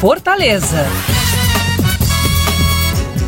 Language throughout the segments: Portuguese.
Fortaleza.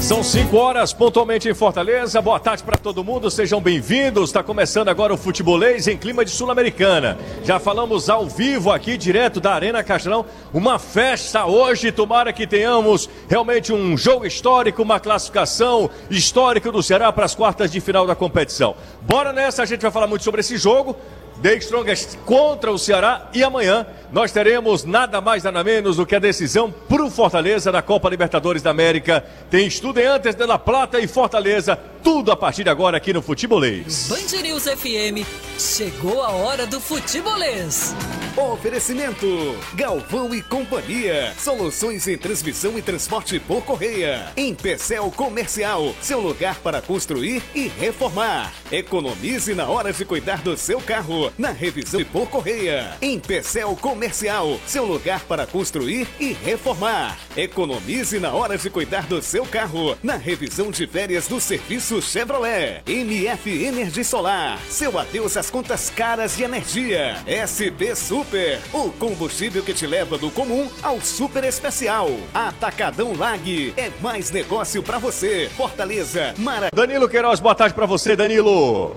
São 5 horas pontualmente em Fortaleza. Boa tarde para todo mundo, sejam bem-vindos. Está começando agora o Futebolês em clima de Sul-Americana. Já falamos ao vivo aqui, direto da Arena Castelão. Uma festa hoje. Tomara que tenhamos realmente um jogo histórico, uma classificação histórica do Ceará para as quartas de final da competição. Bora nessa, a gente vai falar muito sobre esse jogo. The Strongest contra o Ceará e amanhã nós teremos nada mais nada menos do que a decisão para o Fortaleza da Copa Libertadores da América. Tem Estudiantes de La Plata e Fortaleza, tudo a partir de agora aqui no Futebolês. Band News FM, chegou a hora do Futebolês. Oferecimento Galvão e Companhia, soluções em transmissão e transporte por correia. Em Pecel Comercial, seu lugar para construir e reformar. Economize na hora de cuidar do seu carro, na revisão por correia. Em Pecel Comercial, seu lugar para construir e reformar. Economize na hora de cuidar do seu carro, na revisão de férias do serviço Chevrolet. MF Energia Solar, seu adeus às contas caras de energia. SP Super, o combustível que te leva do comum ao super especial. Atacadão Lag, é mais negócio para você. Fortaleza, Mara. Danilo Queiroz, boa tarde para você, Danilo.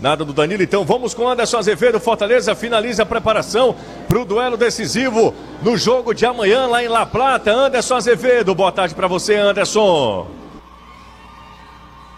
Nada do Danilo, então vamos com Anderson Azevedo. Fortaleza finaliza a preparação para o duelo decisivo no jogo de amanhã lá em La Plata. Anderson Azevedo, boa tarde para você, Anderson.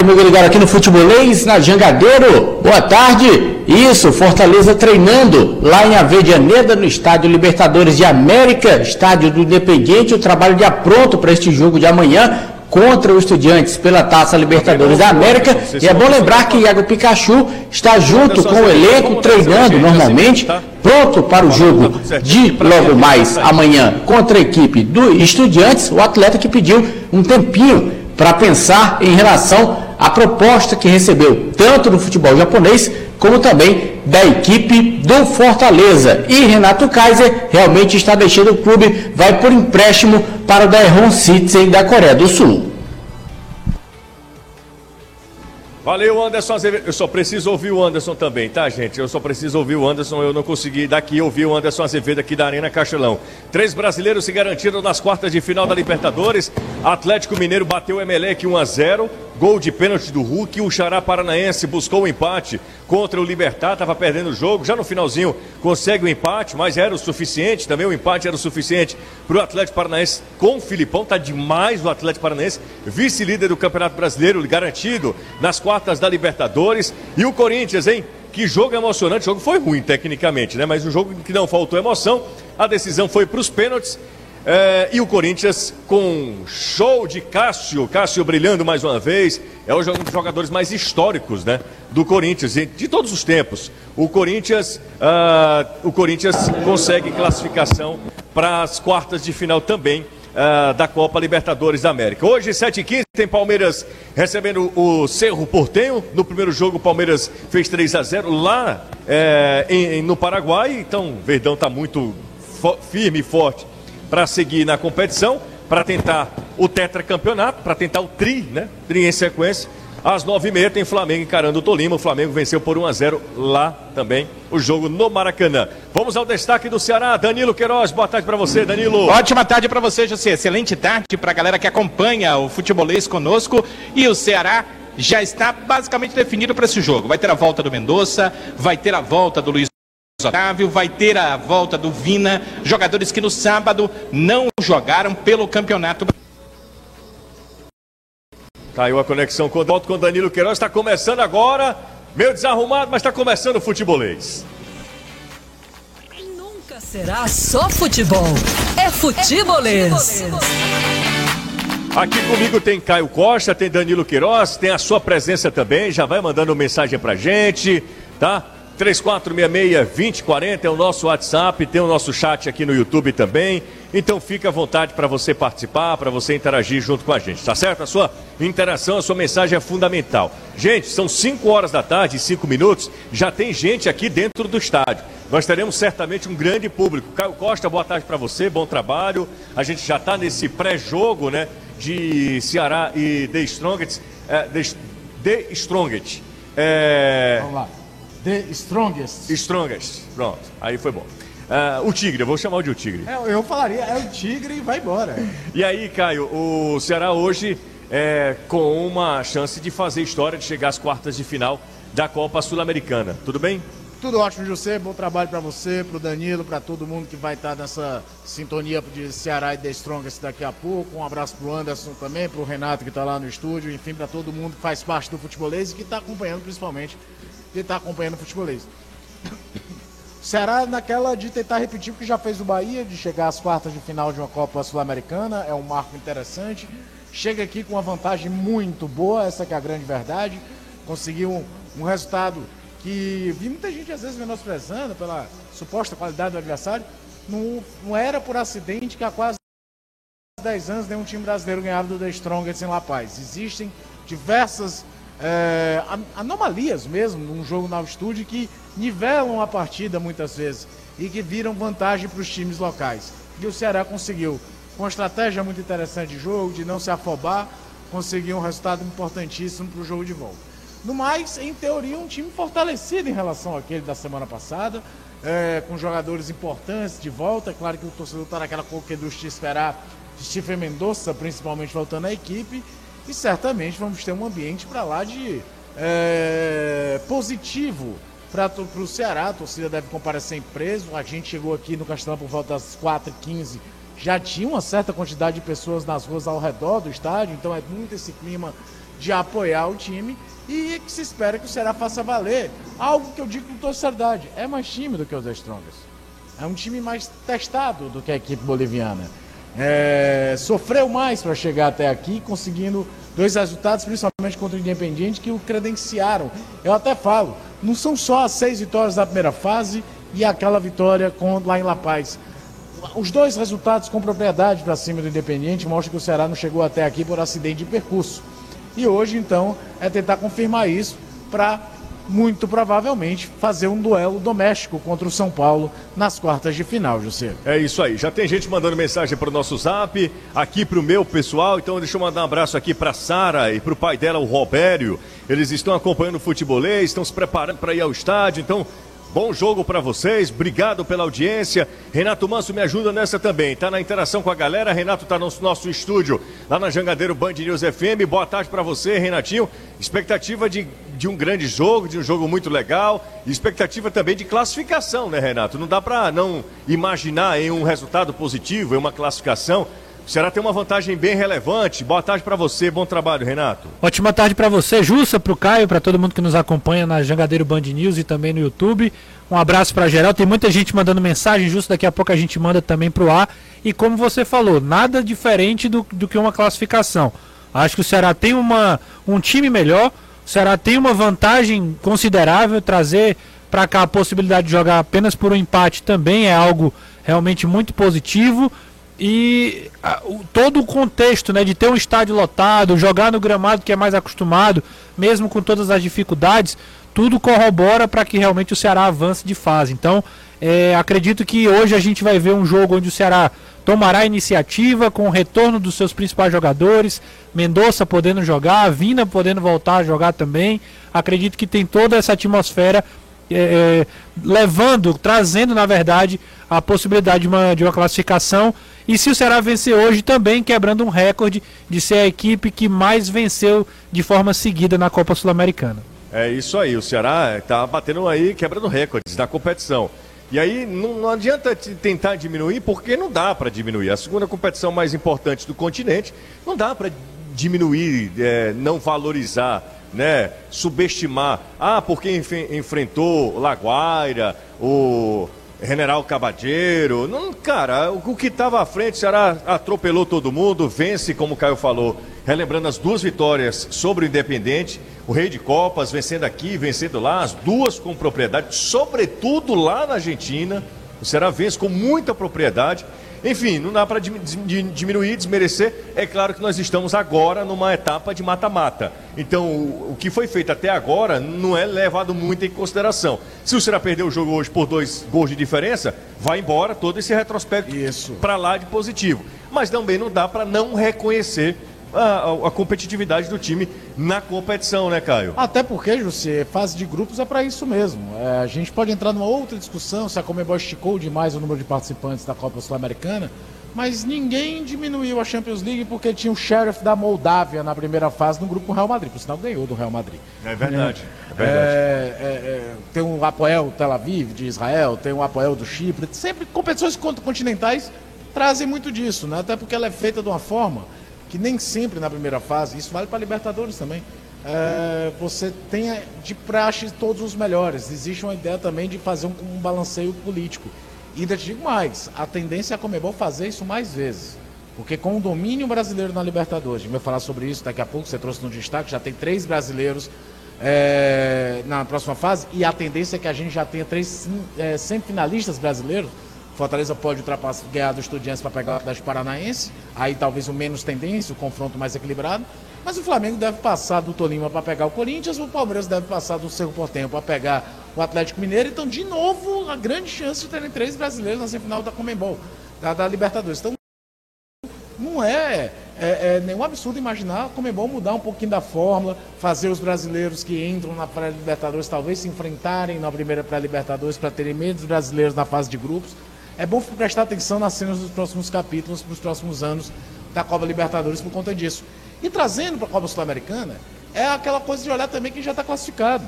Amigo ligado aqui no Futebolês, na Jangadeiro. Boa tarde. Isso, Fortaleza treinando lá em Avedianeda, no Estádio Libertadores de América, estádio do Independiente. O trabalho já pronto para este jogo de amanhã contra os Estudiantes pela Taça Libertadores da América. E é bom lembrar que Iago Pikachu está junto com o elenco, treinando normalmente, pronto para o jogo de logo mais amanhã contra a equipe do Estudiantes. O atleta que pediu um tempinho para pensar em relação à proposta que recebeu, tanto no futebol japonês como também da equipe do Fortaleza. E Renato Kaiser realmente está deixando o clube, vai por empréstimo para o Daeron Citizen da Coreia do Sul. Valeu, Anderson Azevedo. Eu só preciso ouvir o Anderson também, tá, gente? Eu só preciso ouvir o Anderson. Eu não consegui daqui ouvir o Anderson Azevedo aqui da Arena Castelão. Três brasileiros se garantiram nas quartas de final da Libertadores. Atlético Mineiro bateu o Emelec 1 a 0. Gol de pênalti do Hulk. O Xará Paranaense buscou o empate contra o Libertar. Estava perdendo o jogo. Já no finalzinho consegue o empate, mas era o suficiente. Também o empate era o suficiente para o Atlético Paranaense com o Filipão. Tá demais o Atlético Paranaense. Vice-líder do Campeonato Brasileiro, garantido nas quartas da Libertadores. E o Corinthians, hein? Que jogo emocionante. O jogo foi ruim tecnicamente, né? Mas o jogo que não faltou emoção. A decisão foi para os pênaltis. É, e o Corinthians com show de Cássio, Cássio brilhando mais uma vez, é um dos jogadores mais históricos né, do Corinthians, de todos os tempos. O Corinthians, uh, o Corinthians consegue classificação para as quartas de final também uh, da Copa Libertadores da América. Hoje, 7h15, tem Palmeiras recebendo o Cerro Portenho. No primeiro jogo, o Palmeiras fez 3 a 0 lá é, em, no Paraguai. Então, Verdão está muito firme e forte para seguir na competição, para tentar o tetracampeonato, para tentar o tri, né? Tri em sequência. Às nove e meia tem Flamengo encarando o Tolima. O Flamengo venceu por 1 a 0 lá também, o jogo no Maracanã. Vamos ao destaque do Ceará. Danilo Queiroz, boa tarde para você, Danilo. Ótima tarde para você, José. Excelente tarde para a galera que acompanha o futebolês conosco. E o Ceará já está basicamente definido para esse jogo. Vai ter a volta do Mendonça, vai ter a volta do Luiz Otávio, vai ter a volta do Vina, jogadores que no sábado não jogaram pelo campeonato. Caiu a conexão com o com Danilo Queiroz, está começando agora, meio desarrumado, mas está começando o futebolês. Nunca será só futebol, é futebolês. Aqui comigo tem Caio Costa, tem Danilo Queiroz, tem a sua presença também, já vai mandando mensagem pra gente, tá? 3466-2040 é o nosso WhatsApp, tem o nosso chat aqui no YouTube também. Então fica à vontade para você participar, para você interagir junto com a gente, tá certo? A sua interação, a sua mensagem é fundamental. Gente, são 5 horas da tarde, 5 minutos, já tem gente aqui dentro do estádio. Nós teremos certamente um grande público. Caio Costa, boa tarde para você, bom trabalho. A gente já está nesse pré-jogo, né, de Ceará e The Strongest. É, The, Strongest. É... Vamos lá. The Strongest. Strongest. Pronto, aí foi bom. Uh, o Tigre, eu vou chamar de o Tigre. É, eu falaria, é o Tigre e vai embora. E aí, Caio, o Ceará hoje é com uma chance de fazer história, de chegar às quartas de final da Copa Sul-Americana. Tudo bem? Tudo ótimo, José. Bom trabalho para você, para o Danilo, para todo mundo que vai estar nessa sintonia de Ceará e The Strongest daqui a pouco. Um abraço para o Anderson também, para o Renato que está lá no estúdio, enfim, para todo mundo que faz parte do futebolês e que está acompanhando, principalmente, que está acompanhando o futebolês. Ceará naquela de tentar repetir o que já fez o Bahia, de chegar às quartas de final de uma Copa Sul-Americana, é um marco interessante. Chega aqui com uma vantagem muito boa, essa é a grande verdade. Conseguiu um, um resultado que vi muita gente às vezes menosprezando pela suposta qualidade do adversário, não, não era por acidente que há quase 10 anos nenhum time brasileiro ganhava do The Strongest em La Paz. Existem diversas é, anomalias mesmo num jogo na altitude que nivelam a partida muitas vezes e que viram vantagem para os times locais. E o Ceará conseguiu, com uma estratégia muito interessante de jogo, de não se afobar, conseguir um resultado importantíssimo para o jogo de volta. No mais, em teoria, um time fortalecido em relação àquele da semana passada, é, com jogadores importantes de volta. É claro que o torcedor está naquela coqueducha de esperar Stephen Mendonça, principalmente, voltando à equipe. E certamente vamos ter um ambiente para lá de é, positivo para o Ceará. A torcida deve comparecer em preso. A gente chegou aqui no Castelão por volta das 4h15. Já tinha uma certa quantidade de pessoas nas ruas ao redor do estádio, então é muito esse clima de apoiar o time e que se espera que o Ceará faça valer algo que eu digo com toda seriedade, é mais time do que os Strongers. É um time mais testado do que a equipe boliviana. É, sofreu mais para chegar até aqui, conseguindo dois resultados, principalmente contra o Independiente, que o credenciaram. Eu até falo, não são só as seis vitórias da primeira fase e aquela vitória com, lá em La Paz. Os dois resultados com propriedade para cima do Independiente mostram que o Ceará não chegou até aqui por acidente de percurso. E hoje, então, é tentar confirmar isso para, muito provavelmente, fazer um duelo doméstico contra o São Paulo nas quartas de final, José. É isso aí. Já tem gente mandando mensagem para o nosso zap, aqui para o meu pessoal. Então, deixa eu mandar um abraço aqui para Sara e para o pai dela, o Robério. Eles estão acompanhando o futebolês, estão se preparando para ir ao estádio. Então, Bom jogo para vocês, obrigado pela audiência. Renato Manso me ajuda nessa também. Tá na interação com a galera. Renato tá no nosso estúdio lá na Jangadeiro Band News FM. Boa tarde para você, Renatinho. Expectativa de, de um grande jogo, de um jogo muito legal. Expectativa também de classificação, né, Renato? Não dá para não imaginar em um resultado positivo, em uma classificação. O Ceará tem uma vantagem bem relevante. Boa tarde para você, bom trabalho, Renato. Ótima tarde para você, Jussa, para o Caio, para todo mundo que nos acompanha na Jangadeiro Band News e também no YouTube. Um abraço para geral. Tem muita gente mandando mensagem, justo daqui a pouco a gente manda também para o ar. E como você falou, nada diferente do, do que uma classificação. Acho que o Ceará tem uma, um time melhor, o Ceará tem uma vantagem considerável, trazer para cá a possibilidade de jogar apenas por um empate também é algo realmente muito positivo e a, o, todo o contexto né, de ter um estádio lotado, jogar no gramado que é mais acostumado, mesmo com todas as dificuldades, tudo corrobora para que realmente o Ceará avance de fase. Então, é, acredito que hoje a gente vai ver um jogo onde o Ceará tomará iniciativa com o retorno dos seus principais jogadores, Mendonça podendo jogar, Vina podendo voltar a jogar também. Acredito que tem toda essa atmosfera é, é, levando, trazendo na verdade a possibilidade de uma, de uma classificação e se o Ceará vencer hoje, também quebrando um recorde de ser a equipe que mais venceu de forma seguida na Copa Sul-Americana. É isso aí, o Ceará está batendo aí, quebrando recordes na competição. E aí não, não adianta tentar diminuir, porque não dá para diminuir. A segunda competição mais importante do continente, não dá para diminuir, é, não valorizar, né, subestimar. Ah, porque enf enfrentou Laguaira, o General Cabadeiro. Não, cara, o, que estava à frente, o atropelou todo mundo, vence, como o Caio falou, relembrando as duas vitórias sobre o Independente, o Rei de Copas vencendo aqui, vencendo lá, as duas com propriedade, sobretudo lá na Argentina. O Ceará vence com muita propriedade. Enfim, não dá para diminuir, desmerecer. É claro que nós estamos agora numa etapa de mata-mata. Então, o que foi feito até agora não é levado muito em consideração. Se o Ceará perder o jogo hoje por dois gols de diferença, vai embora todo esse retrospecto para lá de positivo. Mas também não dá para não reconhecer a, a, competitividade do time na competição, né, Caio? Até porque, José, fase de grupos é para isso mesmo. É, a gente pode entrar numa outra discussão se a Comebol esticou demais o número de participantes da Copa Sul-Americana, mas ninguém diminuiu a Champions League porque tinha o Sheriff da Moldávia na primeira fase no grupo Real Madrid, por sinal ganhou do Real Madrid. É verdade. É, É, verdade. é, é, tem o Apoel Tel Aviv de Israel, tem o Apoel do Chipre, sempre competições con- continentais trazem muito disso, né? Até porque ela é feita de uma forma que nem sempre na primeira fase, isso vale para Libertadores também. é, você tenha de praxe todos os melhores. Existe uma ideia também de fazer um, um balanceio político. E ainda te digo mais, a tendência é a Comebol fazer isso mais vezes. Porque com o domínio brasileiro na Libertadores, a gente vai falar sobre isso daqui a pouco, você trouxe no destaque, já tem três brasileiros é, na próxima fase, e a tendência é que a gente já tenha três é, semifinalistas brasileiros. Fortaleza pode ultrapassar, ganhar do Estudiantes para pegar o Atlético Paranaense, aí talvez o menos tendência, o confronto mais equilibrado. Mas o Flamengo deve passar do Tolima para pegar o Corinthians, o Palmeiras deve passar do Cerro Portenho para pegar o Atlético Mineiro. Então, de novo, a grande chance de terem três brasileiros na semifinal da Comembol, da, da Libertadores. Então, não é, é, é nenhum absurdo imaginar como bom mudar um pouquinho da fórmula, fazer os brasileiros que entram na pré-libertadores talvez se enfrentarem na primeira pré-libertadores para terem menos brasileiros na fase de grupos. É bom prestar atenção nas cenas dos próximos capítulos, para os próximos anos da Copa Libertadores por conta disso. E trazendo para a Copa Sul-Americana, é aquela coisa de olhar também quem já está classificado.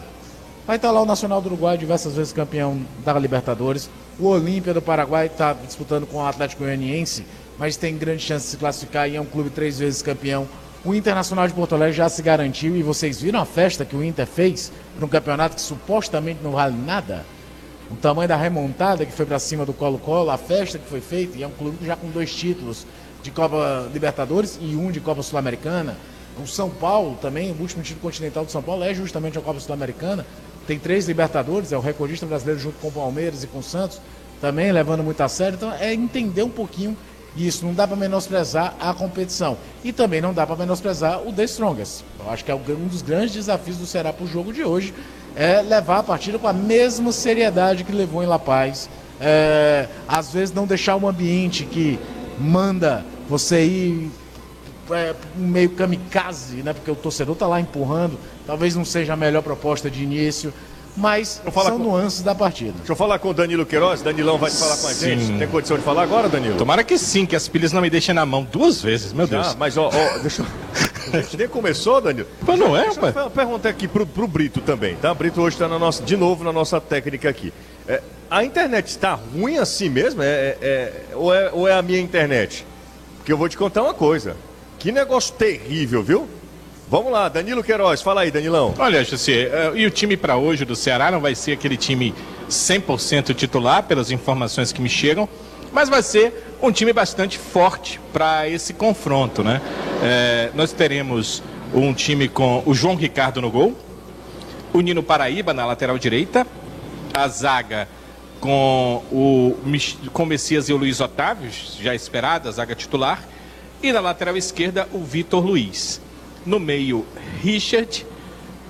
Vai estar lá o Nacional do Uruguai, diversas vezes campeão da Libertadores. O Olímpia do Paraguai está disputando com o Atlético Goianiense, mas tem grande chance de se classificar e é um clube três vezes campeão. O Internacional de Porto Alegre já se garantiu e vocês viram a festa que o Inter fez para um campeonato que supostamente não vale nada? O tamanho da remontada que foi para cima do Colo-Colo, a festa que foi feita, e é um clube já com dois títulos de Copa Libertadores e um de Copa Sul-Americana. O São Paulo também, o último título continental do São Paulo é justamente a Copa Sul-Americana. Tem três Libertadores, é o recordista brasileiro junto com o Palmeiras e com o Santos, também levando muito a sério. Então é entender um pouquinho isso. Não dá para menosprezar a competição. E também não dá para menosprezar o The Strongest. Eu acho que é um dos grandes desafios do Ceará para o jogo de hoje é levar a partida com a mesma seriedade que levou em La Paz. É, às vezes não deixar um ambiente que manda você ir é, meio kamikaze, né? Porque o torcedor tá lá empurrando. Talvez não seja a melhor proposta de início, mas são com- nuances da partida. Deixa eu falar com o Danilo Queiroz. Danilão vai falar com a gente. Sim. Tem condição de falar agora, Danilo? Tomara que sim, que as pilhas não me deixem na mão duas vezes, meu Deus. Ah, mas ó, ó, deixa eu... A gente nem começou, Danilo. Mas não é, Deixa eu pai? per- perguntar aqui pro, pro Brito também, tá? O Brito hoje está na nossa, de novo na nossa técnica aqui. É, a internet está ruim assim mesmo? É, é- é- ou, é, ou é a minha internet? Porque eu vou te contar uma coisa. Que negócio terrível, viu? Vamos lá, Danilo Queiroz, fala aí, Danilão. Olha, José, eh, e o time para hoje do Ceará não vai ser aquele time 100% titular, pelas informações que me chegam, mas vai ser um time bastante forte para esse confronto, né? Eh, nós teremos um time com o João Ricardo no gol, o Nino Paraíba na lateral direita, a zaga com o, com o Messias e o Luiz Otávio, já esperada, a zaga titular, e na lateral esquerda o Vitor Luiz. No meio, Richard,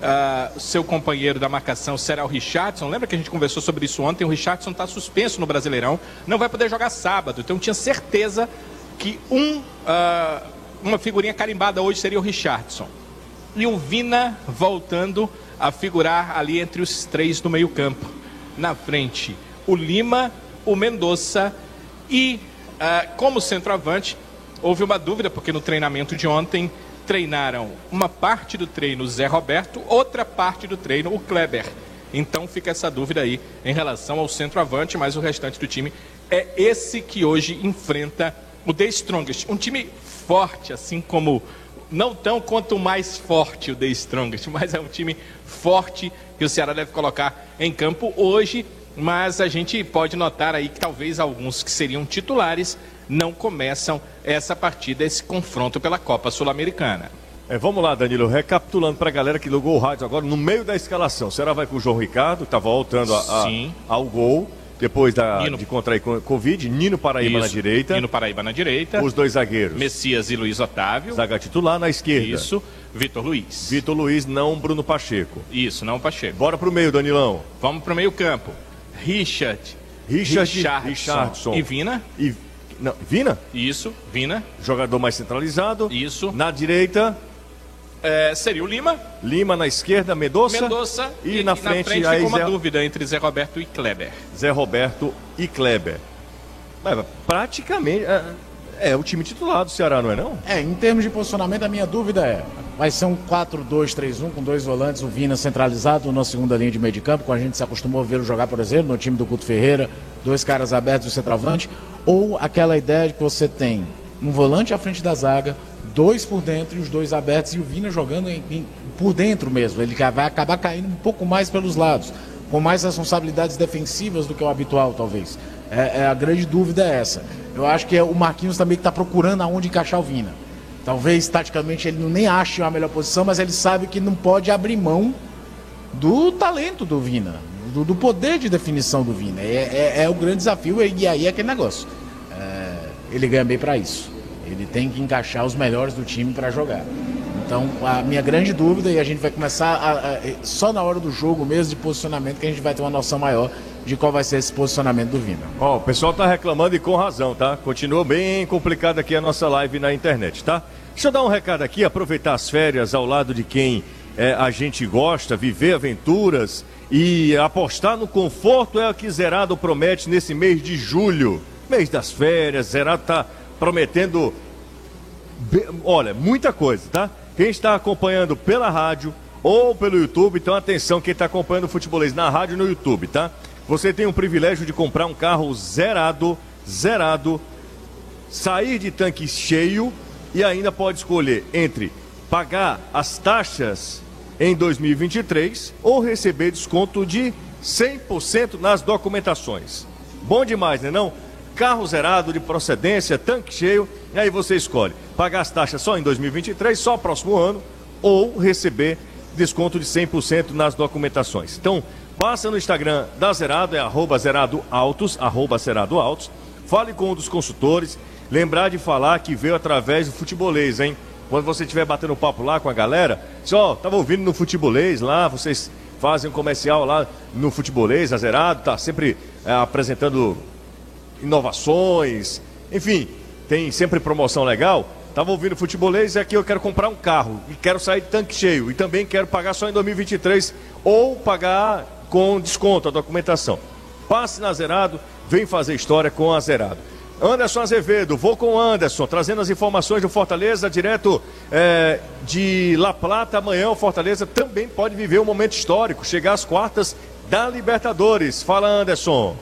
ah, seu companheiro da marcação será o Richardson. Lembra que a gente conversou sobre isso ontem? O Richardson está suspenso no Brasileirão, não vai poder jogar sábado. Então tinha certeza que um, ah, uma figurinha carimbada hoje seria o Richardson. E o Vina voltando a figurar ali entre os três do meio-campo. Na frente, o Lima, o Mendonça e, ah, como centroavante, houve uma dúvida, porque no treinamento de ontem treinaram uma parte do treino Zé Roberto, outra parte do treino o Kleber. Então fica essa dúvida aí em relação ao centroavante, mas o restante do time é esse que hoje enfrenta o The Strongest. Um time forte, assim como não tão quanto mais forte o The Strongest, mas é um time forte que o Ceará deve colocar em campo hoje. Mas a gente pode notar aí que talvez alguns que seriam titulares não começam essa partida, esse confronto pela Copa Sul-Americana. É, vamos lá, Danilo, recapitulando para a galera que ligou o rádio agora, no meio da escalação. Será vai com o João Ricardo, tá voltando a- a- ao gol, depois da, Nino. de contrair co- Covid. Nino Paraíba na Isso. direita, Nino Paraíba na direita, os dois zagueiros. Messias e Luiz Otávio. Zaga titular na esquerda. Isso, Vitor Luiz. Vitor Luiz, não Bruno Pacheco. Isso, não Pacheco. Bora pro meio, Danilão. Vamos pro meio campo. Richard, Richard, Richardson Richardson. e Vina. E Não, Vina? Isso, Vina. Jogador mais centralizado. Isso. Na direita, É, seria o Lima, Lima na esquerda, Mendonça. Mendonça E, na frente, aí ficou uma Zé, dúvida entre Zé Roberto e Kleber. Zé Roberto e Kleber. Mas, praticamente é, é o time titular do Ceará, não é não? É, em termos de posicionamento, a minha dúvida é: vai ser um 4-2-3-1 com dois volantes, o Vina centralizado na segunda linha de meio de campo, como a gente se acostumou a vê-lo jogar, por exemplo, no time do Couto Ferreira, dois caras abertos do centroavante, ou aquela ideia de que você tem um volante à frente da zaga, dois por dentro e os dois abertos, e o Vina jogando em- em- por dentro mesmo. Ele vai acabar caindo um pouco mais pelos lados, com mais responsabilidades defensivas do que o habitual, talvez. É, é, a grande dúvida é essa. Eu acho que é o Marquinhos também que está procurando aonde encaixar o Vina. Talvez, taticamente, ele nem ache a melhor posição, mas ele sabe que não pode abrir mão do talento do Vina, do, do poder de definição do Vina. É, é- é o grande desafio e aí é aquele negócio. É, ele ganha bem para isso. Ele tem que encaixar os melhores do time para jogar. Então, a minha grande dúvida, e a gente vai começar a- a- só na hora do jogo mesmo, de posicionamento, que a gente vai ter uma noção maior de qual vai ser esse posicionamento do Vina. Ó, o pessoal tá reclamando e com razão, tá? Continua bem complicada aqui a nossa live na internet, tá? Deixa eu dar um recado aqui, aproveitar as férias ao lado de quem é, a gente gosta, viver aventuras e apostar no conforto é o que Zerado promete nesse mês de julho. Mês das férias, Zerado tá prometendo Olha, muita coisa, tá? Quem está acompanhando pela rádio ou pelo YouTube, então atenção, quem está acompanhando o futebolês na rádio e no YouTube, tá? Você tem o privilégio de comprar um carro zerado, zerado, sair de tanque cheio e ainda pode escolher entre pagar as taxas em 2023 ou receber desconto de 100% nas documentações. Bom demais, né não? Carro zerado de procedência, tanque cheio, e aí você escolhe pagar as taxas só em 2023, só próximo ano, ou receber desconto de 100% nas documentações. Então, passa no Instagram da Zerado, é arroba Zerado Autos, arroba Zerado Autos, fale com um dos consultores, lembrar de falar que veio através do futebolês, hein? Quando você estiver batendo papo lá com a galera, só tava ouvindo no futebolês lá, vocês fazem um comercial lá no futebolês, a Zerado, tá sempre é, apresentando inovações, enfim, tem sempre promoção legal. Tava ouvindo futebolês e aqui eu quero comprar um carro e quero sair de tanque cheio e também quero pagar só em 2023 ou pagar com desconto a documentação. Passe na Zerado, vem fazer história com a Zerado. Anderson Azevedo, vou com Anderson, trazendo as informações do Fortaleza, direto é, de La Plata. Amanhã o Fortaleza também pode viver um momento histórico, chegar às quartas da Libertadores. Fala, Anderson.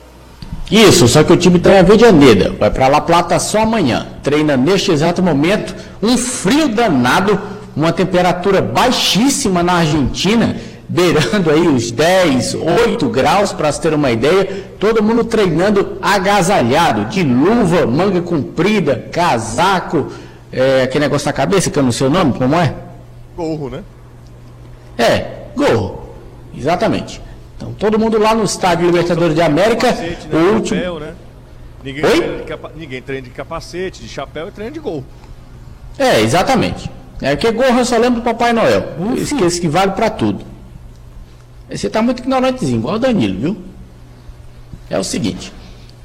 Isso, só que o time tem a Vedianeda. Vai para La Plata só amanhã. Treina neste exato momento. Um frio danado, uma temperatura baixíssima na Argentina, beirando aí os 10, 8 graus, para se ter uma ideia. Todo mundo treinando agasalhado, de luva, manga comprida, casaco, é, aquele negócio na cabeça que eu não sei o nome, como é? Gorro, né? É, gorro. Exatamente. Então, todo mundo lá no estádio Libertadores de América, Capacete, né? o último. Chapéu, né? Ninguém, Oi? treina de capa- Ninguém treina de capacete, de chapéu e treina de gol. É, exatamente. É que gorro eu só lembro do Papai Noel. Esqueço que vale pra tudo. Você tá muito ignorantezinho, igual o Danilo, viu? É o seguinte.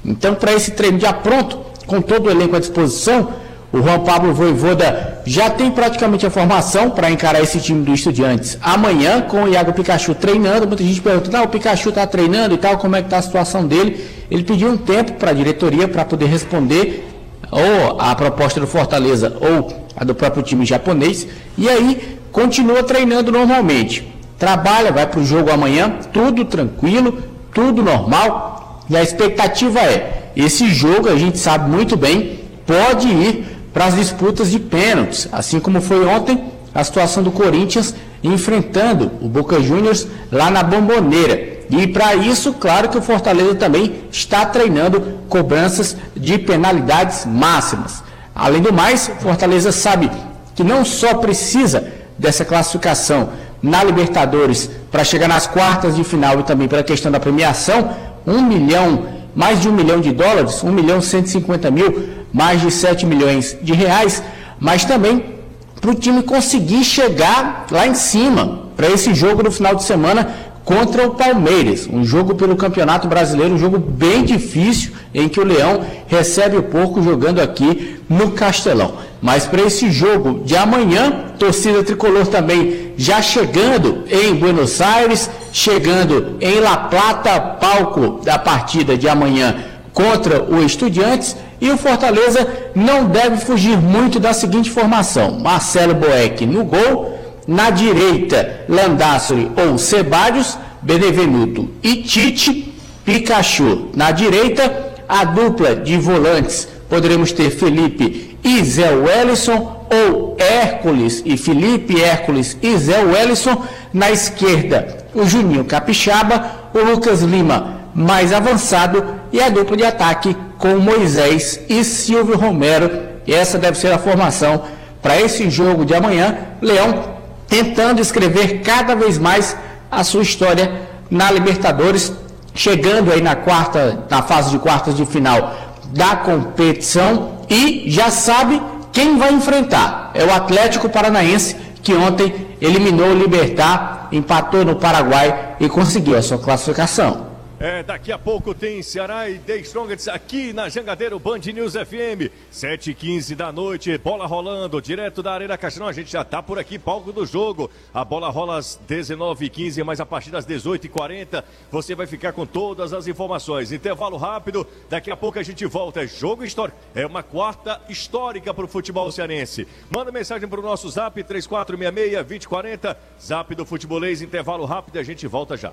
Então, para esse treino já pronto, com todo o elenco à disposição, o Juan Pablo Voivoda já tem praticamente a formação para encarar esse time do Estudiantes amanhã, com o Iago Pikachu treinando. Muita gente pergunta, ah, o Pikachu está treinando e tal, como é que está a situação dele? Ele pediu um tempo para a diretoria para poder responder ou a proposta do Fortaleza ou a do próprio time japonês, e aí continua treinando normalmente. Trabalha, vai para o jogo amanhã, tudo tranquilo, tudo normal, e a expectativa é: esse jogo a gente sabe muito bem, pode ir para as disputas de pênaltis, assim como foi ontem a situação do Corinthians enfrentando o Boca Juniors lá na Bomboneira. E para isso, claro que o Fortaleza também está treinando cobranças de penalidades máximas. Além do mais, Fortaleza sabe que não só precisa dessa classificação na Libertadores para chegar nas quartas de final e também pela questão da premiação, um milhão, mais de um milhão de dólares, um milhão cento e cinquenta mil, mais de 7 milhões de reais, mas também para o time conseguir chegar lá em cima para esse jogo no final de semana contra o Palmeiras. Um jogo pelo Campeonato Brasileiro, um jogo bem difícil, em que o Leão recebe o porco jogando aqui no Castelão. Mas para esse jogo de amanhã, torcida tricolor também já chegando em Buenos Aires, chegando em La Plata, palco da partida de amanhã contra o Estudiantes. E o Fortaleza não deve fugir muito da seguinte formação: Marcelo Boeck no gol, na direita, Landassori ou Ceballos, Benevenuto e Tite, Pikachu. Na direita, a dupla de volantes, poderemos ter Felipe e Zé Wellison, ou Hércules e Felipe, Hércules e Zé Wellison. Na esquerda, o Juninho Capixaba, o Lucas Lima mais avançado e a dupla de ataque com Moisés e Silvio Romero. E essa deve ser a formação para esse jogo de amanhã. Leão tentando escrever cada vez mais a sua história na Libertadores, chegando aí na quarta, na fase de quartas de final da competição e já sabe quem vai enfrentar. É o Atlético Paranaense que ontem eliminou o Libertar, empatou no Paraguai e conseguiu a sua classificação. É, daqui a pouco tem Ceará e The Strongest aqui na Jangadeiro Band News FM, 7 h 15 da noite, bola rolando, direto da Arena Castelão, a gente já tá por aqui, palco do jogo, a bola rola às 19h15, mas a partir das 18h40 você vai ficar com todas as informações, intervalo rápido, daqui a pouco a gente volta, é jogo histórico, é uma quarta histórica para o futebol cearense, manda mensagem para o nosso zap, 3466-2040, zap do futebolês, intervalo rápido a gente volta já.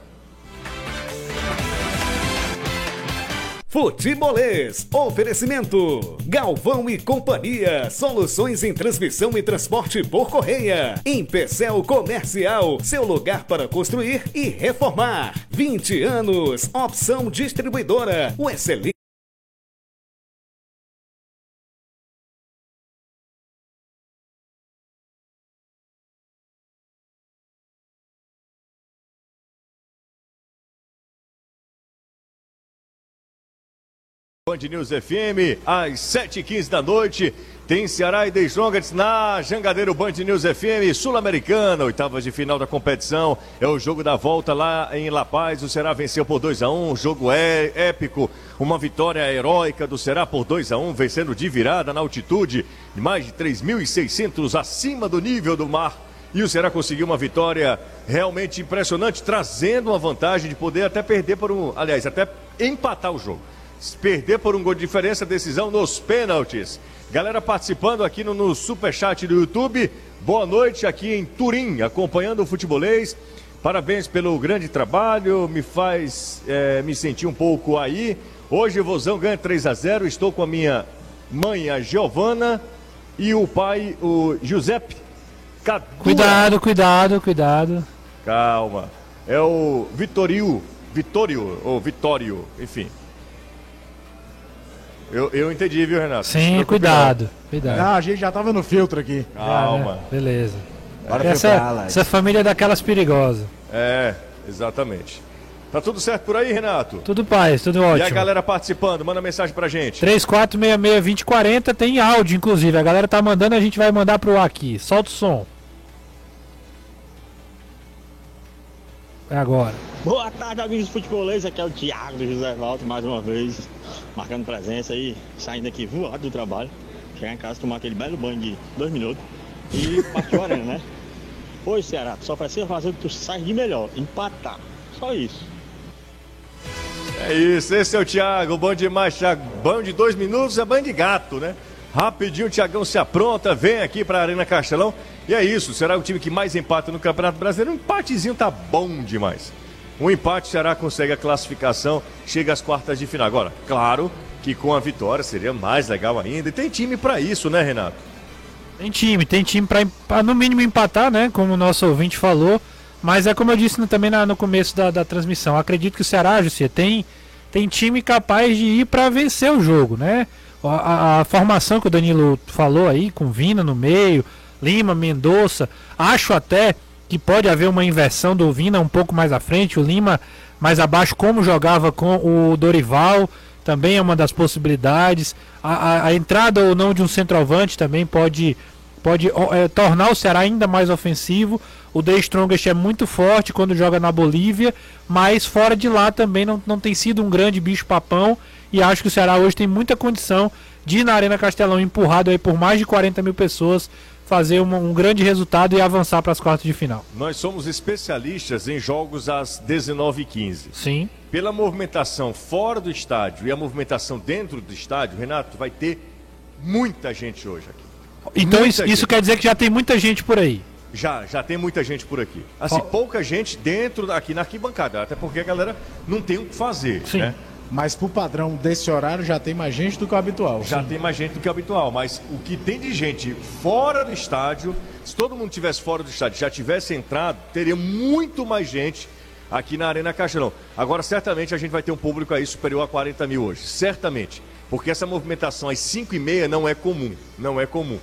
Futebolês. Oferecimento. Galvão e Companhia. Soluções em transmissão e transporte por correia. Empecel Comercial. Seu lugar para construir e reformar. 20 anos. Opção distribuidora. O excelente. Band News FM, às 7h15 da noite. Tem Ceará e Strongest na Jangadeiro Band News FM Sul-Americana, oitavas de final da competição. É o jogo da volta lá em La Paz. O Ceará venceu por 2 a 1 um jogo é épico, uma vitória heróica do Ceará por 2 a 1 um, vencendo de virada na altitude de mais de 3.600 acima do nível do mar. E o Ceará conseguiu uma vitória realmente impressionante, trazendo uma vantagem de poder até perder por um. Aliás, até empatar o jogo perder por um gol de diferença, decisão nos pênaltis. Galera participando aqui no, no Superchat do YouTube. Boa noite aqui em Turim, acompanhando o futebolês. Parabéns pelo grande trabalho, me faz é, me sentir um pouco aí. Hoje o Vozão ganha 3 a 0 Estou com a minha mãe, a Giovana, e o pai, o Giuseppe. Cadura. Cuidado, cuidado, cuidado. Calma. É o Vitorio, Vitório, ou Vitório, enfim. Eu, eu entendi, viu, Renato? Sim, cuidado, cuidado. Ah, a gente já tava no filtro aqui. Calma. Já, né? Beleza. essa, essa família é daquelas perigosas. É, exatamente. Tá tudo certo por aí, Renato? Tudo paz, tudo ótimo. E a galera participando, manda mensagem pra gente. 3466-2040 tem áudio, inclusive. A galera tá mandando, a gente vai mandar pro ar aqui. Solta o som. É agora. Boa tarde, amigos futebolês. Aqui é o Thiago do José Valdo, mais uma vez, marcando presença aí, saindo aqui voado do trabalho. Chegar em casa, tomar aquele belo banho de dois minutos e partir arena, né? Hoje, Ceará, só precisa fazer o que tu sai de melhor, empatar. Só isso. É isso, esse é o Thiago, bom demais, Thiago. Banho de dois minutos é banho de gato, né? Rapidinho o Thiagão se apronta, vem aqui para a Arena Castelão. E é isso, será o time que mais empata no Campeonato Brasileiro. Um empatezinho tá bom demais. Um empate, o Ceará consegue a classificação, chega às quartas de final. Agora, claro que com a vitória seria mais legal ainda. E tem time para isso, né, Renato? Tem time, tem time para no mínimo empatar, né? Como o nosso ouvinte falou. Mas é como eu disse também na, no começo da, da transmissão. Acredito que o Ceará, José, tem, tem time capaz de ir para vencer o jogo, né? A, a, a, formação que o Danilo falou aí, com Vina no meio, Lima, Mendonça, acho até que pode haver uma inversão do Vina um pouco mais à frente, o Lima mais abaixo, como jogava com o Dorival, também é uma das possibilidades. A, a, a entrada ou não de um centroavante também pode, pode é, tornar o Ceará ainda mais ofensivo. O The Strongest é muito forte quando joga na Bolívia, mas fora de lá também não, não tem sido um grande bicho-papão. E acho que o Ceará hoje tem muita condição de ir na Arena Castelão empurrado aí por mais de 40 mil pessoas, fazer um, um grande resultado e avançar para as quartas de final. Nós somos especialistas em jogos às 19h15. Sim. Pela movimentação fora do estádio e a movimentação dentro do estádio, Renato, vai ter muita gente hoje aqui. Então isso, isso, quer dizer que já tem muita gente por aí. Já, já tem muita gente por aqui. Assim, oh. pouca gente dentro aqui na arquibancada, até porque a galera não tem o que fazer, Sim. né? Mas pro padrão desse horário já tem mais gente do que o habitual. Já sim. tem mais gente do que o habitual, mas o que tem de gente fora do estádio, se todo mundo tivesse fora do estádio, já tivesse entrado, teria muito mais gente aqui na Arena Castelão. Agora, certamente a gente vai ter um público aí superior a 40 mil hoje, certamente. Porque essa movimentação às 5 e meia não é comum, não é comum.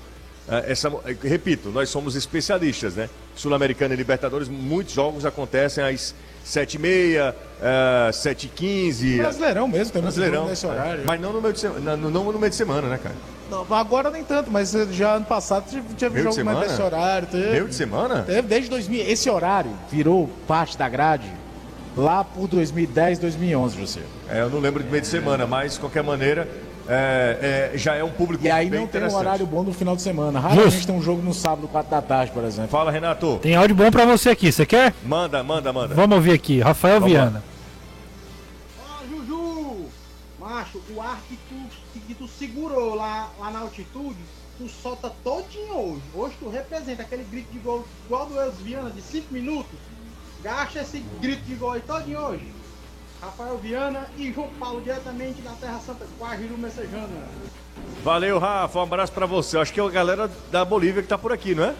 É, essa, repito, nós somos especialistas, né? Sul-Americana e Libertadores, muitos jogos acontecem às 7h30, uh, 7h15. Brasileirão mesmo, tem Brasileirão nesse horário. Mas não no, meio de semana, não, não no meio de semana, né, cara? Não, agora nem tanto, mas já ano passado tinha meio jogo mais desse horário. Teve, meio de semana? Teve desde 2000. Esse horário virou parte da grade lá por 2010, 2011, José. É, eu não lembro de meio de semana, mas de qualquer maneira é, é, já é um público E aí não tem um horário bom no final de semana. Raramente Justo. tem um jogo no sábado, 4 da tarde, por exemplo. Fala, Renato. Tem áudio bom pra você aqui, você quer? Manda, manda, manda. Vamos ouvir aqui, Rafael Vamos Viana. Ó, Juju! Macho, o ar que tu, que tu segurou lá, lá na altitude, tu solta todinho hoje. Hoje tu representa aquele grito de gol igual do Eus Viana de 5 minutos. Gasta esse grito de gol aí todinho hoje. Rafael Viana e João Paulo, diretamente da Terra Santa, Guajiru Messejana. Valeu, Rafa. Um abraço para você. Acho que é a galera da Bolívia que tá por aqui, não é?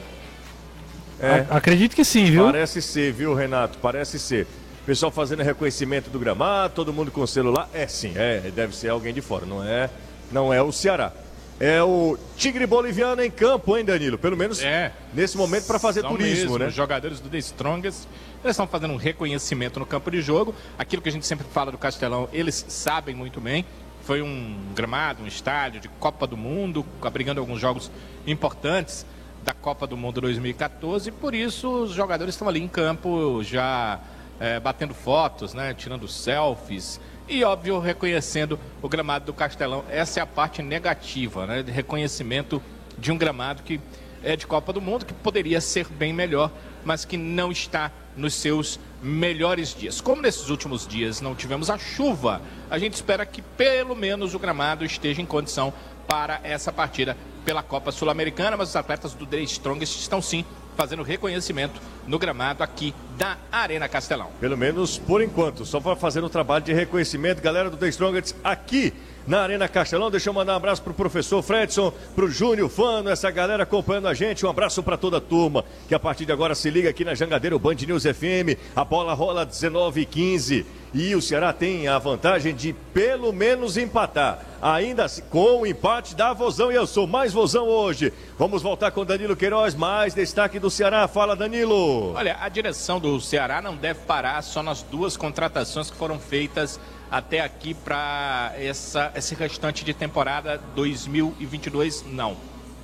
É. Acredito que sim, viu? Parece ser, viu, Renato? Parece ser. Pessoal fazendo reconhecimento do gramado, todo mundo com celular. É sim, é, deve ser alguém de fora, não é? Não é o Ceará. É o Tigre Boliviano em campo, hein, Danilo? Pelo menos é. nesse momento para fazer turismo, mesmo, né? Os jogadores do The Strongest eles estão fazendo um reconhecimento no campo de jogo. Aquilo que a gente sempre fala do Castelão, eles sabem muito bem. Foi um gramado, um estádio de Copa do Mundo, abrigando alguns jogos importantes da Copa do Mundo 2014. Por isso, os jogadores estão ali em campo já é, batendo fotos, né, tirando selfies e, óbvio, reconhecendo o gramado do Castelão. Essa é a parte negativa, né, de reconhecimento de um gramado que é de Copa do Mundo, que poderia ser bem melhor, mas que não está nos seus melhores dias. Como nesses últimos dias não tivemos a chuva, a gente espera que pelo menos o gramado esteja em condição para essa partida pela Copa Sul-Americana, mas os atletas do The Strongest estão sim fazendo reconhecimento no gramado aqui da Arena Castelão. Pelo menos por enquanto, só para fazer o trabalho de reconhecimento, galera do The Strongest aqui na Arena Castelão. Deixa eu mandar um abraço pro professor Fredson, pro Júnior Fano, essa galera acompanhando a gente. Um abraço para toda a turma que a partir de agora se liga aqui na Jangadeiro Band News FM. A bola rola 19 e 15 e o Ceará tem a vantagem de pelo menos empatar. Ainda assim, com o empate da Vozão e eu sou mais Vozão hoje. Vamos voltar com Danilo Queiroz, mais destaque do Ceará. Fala, Danilo. Olha, a direção do Ceará não deve parar só nas duas contratações que foram feitas até aqui para esse restante de temporada 2022, não.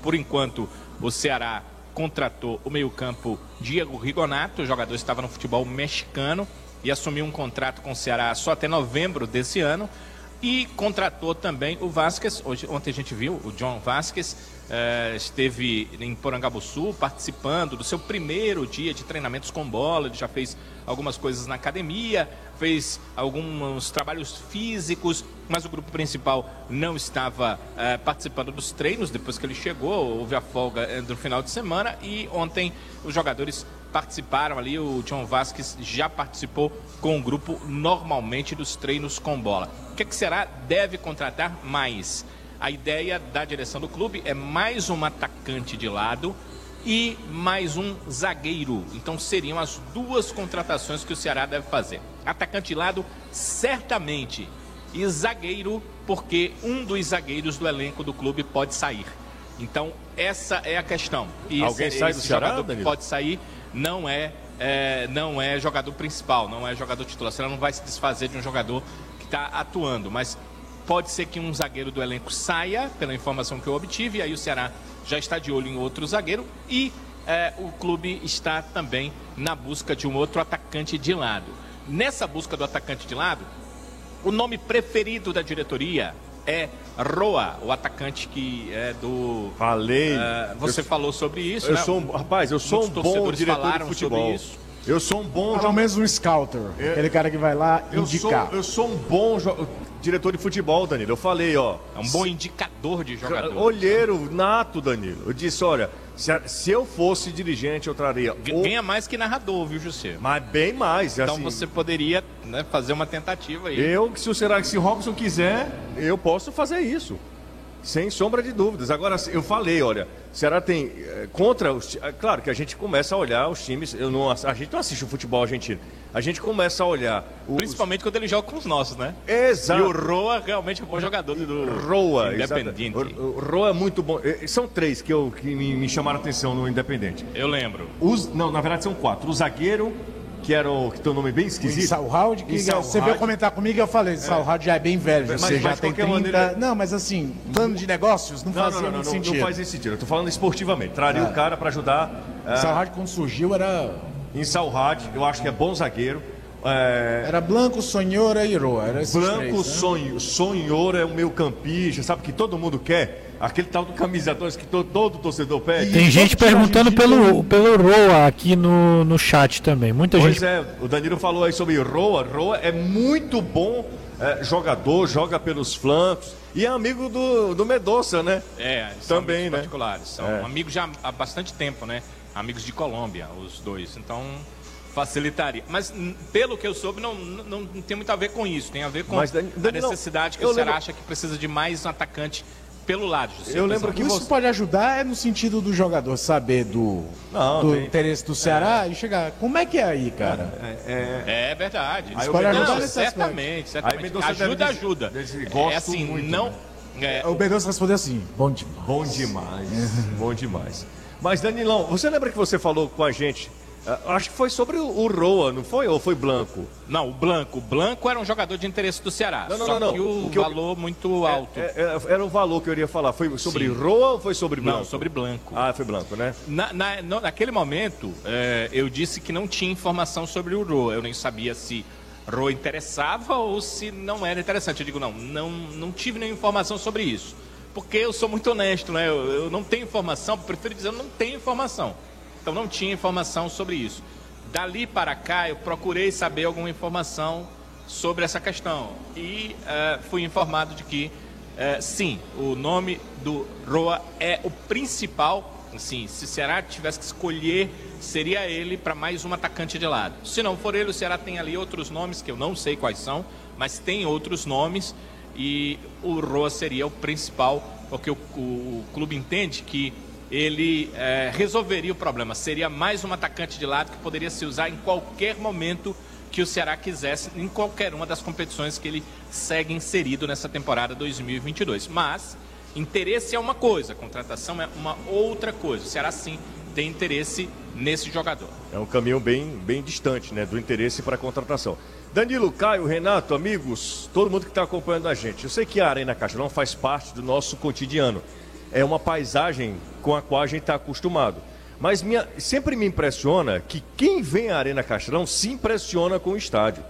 Por enquanto, o Ceará contratou o meio-campo Diego Rigonato, o jogador estava no futebol mexicano e assumiu um contrato com o Ceará só até novembro desse ano. E contratou também o Vasquez, hoje, ontem a gente viu o John Vasquez, eh, esteve em Porangabuçu participando do seu primeiro dia de treinamentos com bola, ele já fez algumas coisas na academia, fez alguns trabalhos físicos, mas o grupo principal não estava eh, participando dos treinos depois que ele chegou, houve a folga eh, no final de semana e ontem os jogadores participaram ali, o John Vasquez já participou com o grupo normalmente dos treinos com bola. O que, é que será? Deve contratar mais. A ideia da direção do clube é mais um atacante de lado e mais um zagueiro. Então seriam as duas contratações que o Ceará deve fazer. Atacante de lado, certamente. E zagueiro, porque um dos zagueiros do elenco do clube pode sair. Então, essa é a questão. E Alguém esse, sai do Ceará, pode sair não é, é, não é jogador principal, não é jogador titular. Você não vai se desfazer de um jogador que está atuando, mas pode ser que um zagueiro do elenco saia, pela informação que eu obtive, e aí o Ceará já está de olho em outro zagueiro e é, o clube está também na busca de um outro atacante de lado. Nessa busca do atacante de lado, o nome preferido da diretoria é Roa, o atacante que é do. Falei. É, você Eu- falou sobre isso, Eu né? sou um, rapaz, eu sou um Muitos bom torcedores diretor de falaram sobre futebol. isso. Eu sou um bom Pelo menos um scouter. Aquele cara que vai lá Eu sou, indicar. eu sou um bom jo- diretor de futebol, Danilo. Eu falei, ó. É um bom indicador de jogador. Olheiro nato, Danilo. Eu disse, olha, se, se eu fosse dirigente, eu traria. o- Ganha mais que narrador, viu, José? Mas bem mais. Então assim, você poderia né, fazer uma tentativa aí. Eu, se o será que se o Robson quiser, eu posso fazer isso. Sem sombra de dúvidas. Agora, eu falei, olha, Ceará tem eh, contra os. eh, Claro que a gente começa a olhar os times. Eu não, a gente não assiste o futebol argentino. A gente começa a olhar. os- Principalmente quando ele joga com os nossos, né? Exato. E o Roa realmente é um bom jogador do Roa, exato. O, o Roa é muito bom. Eh, São três que, eu, que me, me chamaram a atenção no Independente. Eu lembro. Os, não, na verdade são quatro. O zagueiro, que era o. que tem um nome bem O esquisito. Insalhad, que você veio comentar comigo, eu falei, Insalhad já é bem velho, Mas- você já mas tem qualquer 30... maneira- Não, mas assim, plano de negócios não, Não, fazia não, não, não, sentido. não faz esse sentido. Eu tô falando esportivamente. Traria o cara para ajudar. eh, Insalhad quando surgiu era, em Salhad, eu acho que é bom zagueiro. É, era Blanco, Sonhora e Iroa. Branco três, né? sonho, sonhor é o meu campista, sabe que todo mundo quer? Aquele tal do camisa 2 que to- todo torcedor pede. Tem gente todo perguntando pelo, pelo Roa aqui no, no chat também. Muita Pois gente. é, o Danilo falou aí sobre Roa. Roa é muito bom é, jogador, joga pelos flancos e é amigo do, do Medoça, né? É, são Também, amigos né? particulares. São É. amigos já há bastante tempo, né? Amigos de Colômbia, os dois. Então, facilitaria. Mas, pelo que eu soube, não, não, não tem muito a ver com isso. Tem a ver com Mas, a necessidade que o Ceará lembro- acha que precisa de mais um atacante pelo lado. José. Eu lembro que Isso você- pode ajudar é no sentido do jogador saber do, Não, do tem- interesse do Ceará e chegar. Como é que é aí, cara? É verdade. Aí Isso o pode Mendonça- ajudar nesse certamente, Aí certamente. Mendonça Ajuda, ajuda. gosto é assim, muito, não... né? é, O Bedoso respondeu assim, bom demais. Bom demais, bom demais. Mas, Danilão, você lembra que você falou com a gente? Ah, Acho que foi sobre o, Roa, não foi? Ou foi Blanco? Não, o Blanco. O Blanco era um jogador de interesse do Ceará. Não, não, só não, não. que o, O que eu- valor muito alto. É, é, era o valor que eu iria falar. Foi sobre Sim. Roa ou foi sobre Blanco? Não, sobre Blanco. Ah, foi Blanco, né? Na, na- naquele momento, é, eu disse que não tinha informação sobre o Ro. Eu nem sabia se Ro interessava ou se não era interessante. Eu digo, não, não, não tive nenhuma informação sobre isso. Porque eu sou muito honesto, né? Eu, eu não tenho informação, prefiro dizer, eu não tenho informação. Então não tinha informação sobre isso. Dali para cá, eu procurei saber alguma informação sobre essa questão. E eh, fui informado de que, eh, sim, o nome do Roa é o principal. Sim, se Ceará tivesse que escolher, seria ele para mais um atacante de lado. Se não for ele, o Ceará tem ali outros nomes que eu não sei quais são, mas tem outros nomes e o Roa seria o principal, porque o, o- o clube entende que ele eh, resolveria o problema. Seria mais um atacante de lado que poderia se usar em qualquer momento que o Ceará quisesse, em qualquer uma das competições que ele segue inserido nessa temporada 2022. Mas interesse é uma coisa, contratação é uma outra coisa. O Ceará sim tem interesse nesse jogador. É um caminho bem, bem distante, né? Do interesse para a contratação. Danilo, Caio, Renato, amigos, todo mundo que está acompanhando a gente. Eu sei que a Arena Castelão faz parte do nosso cotidiano. É uma paisagem com a qual a gente está acostumado. Mas minha- sempre me impressiona que quem vem à Arena Castelão se impressiona com o estádio.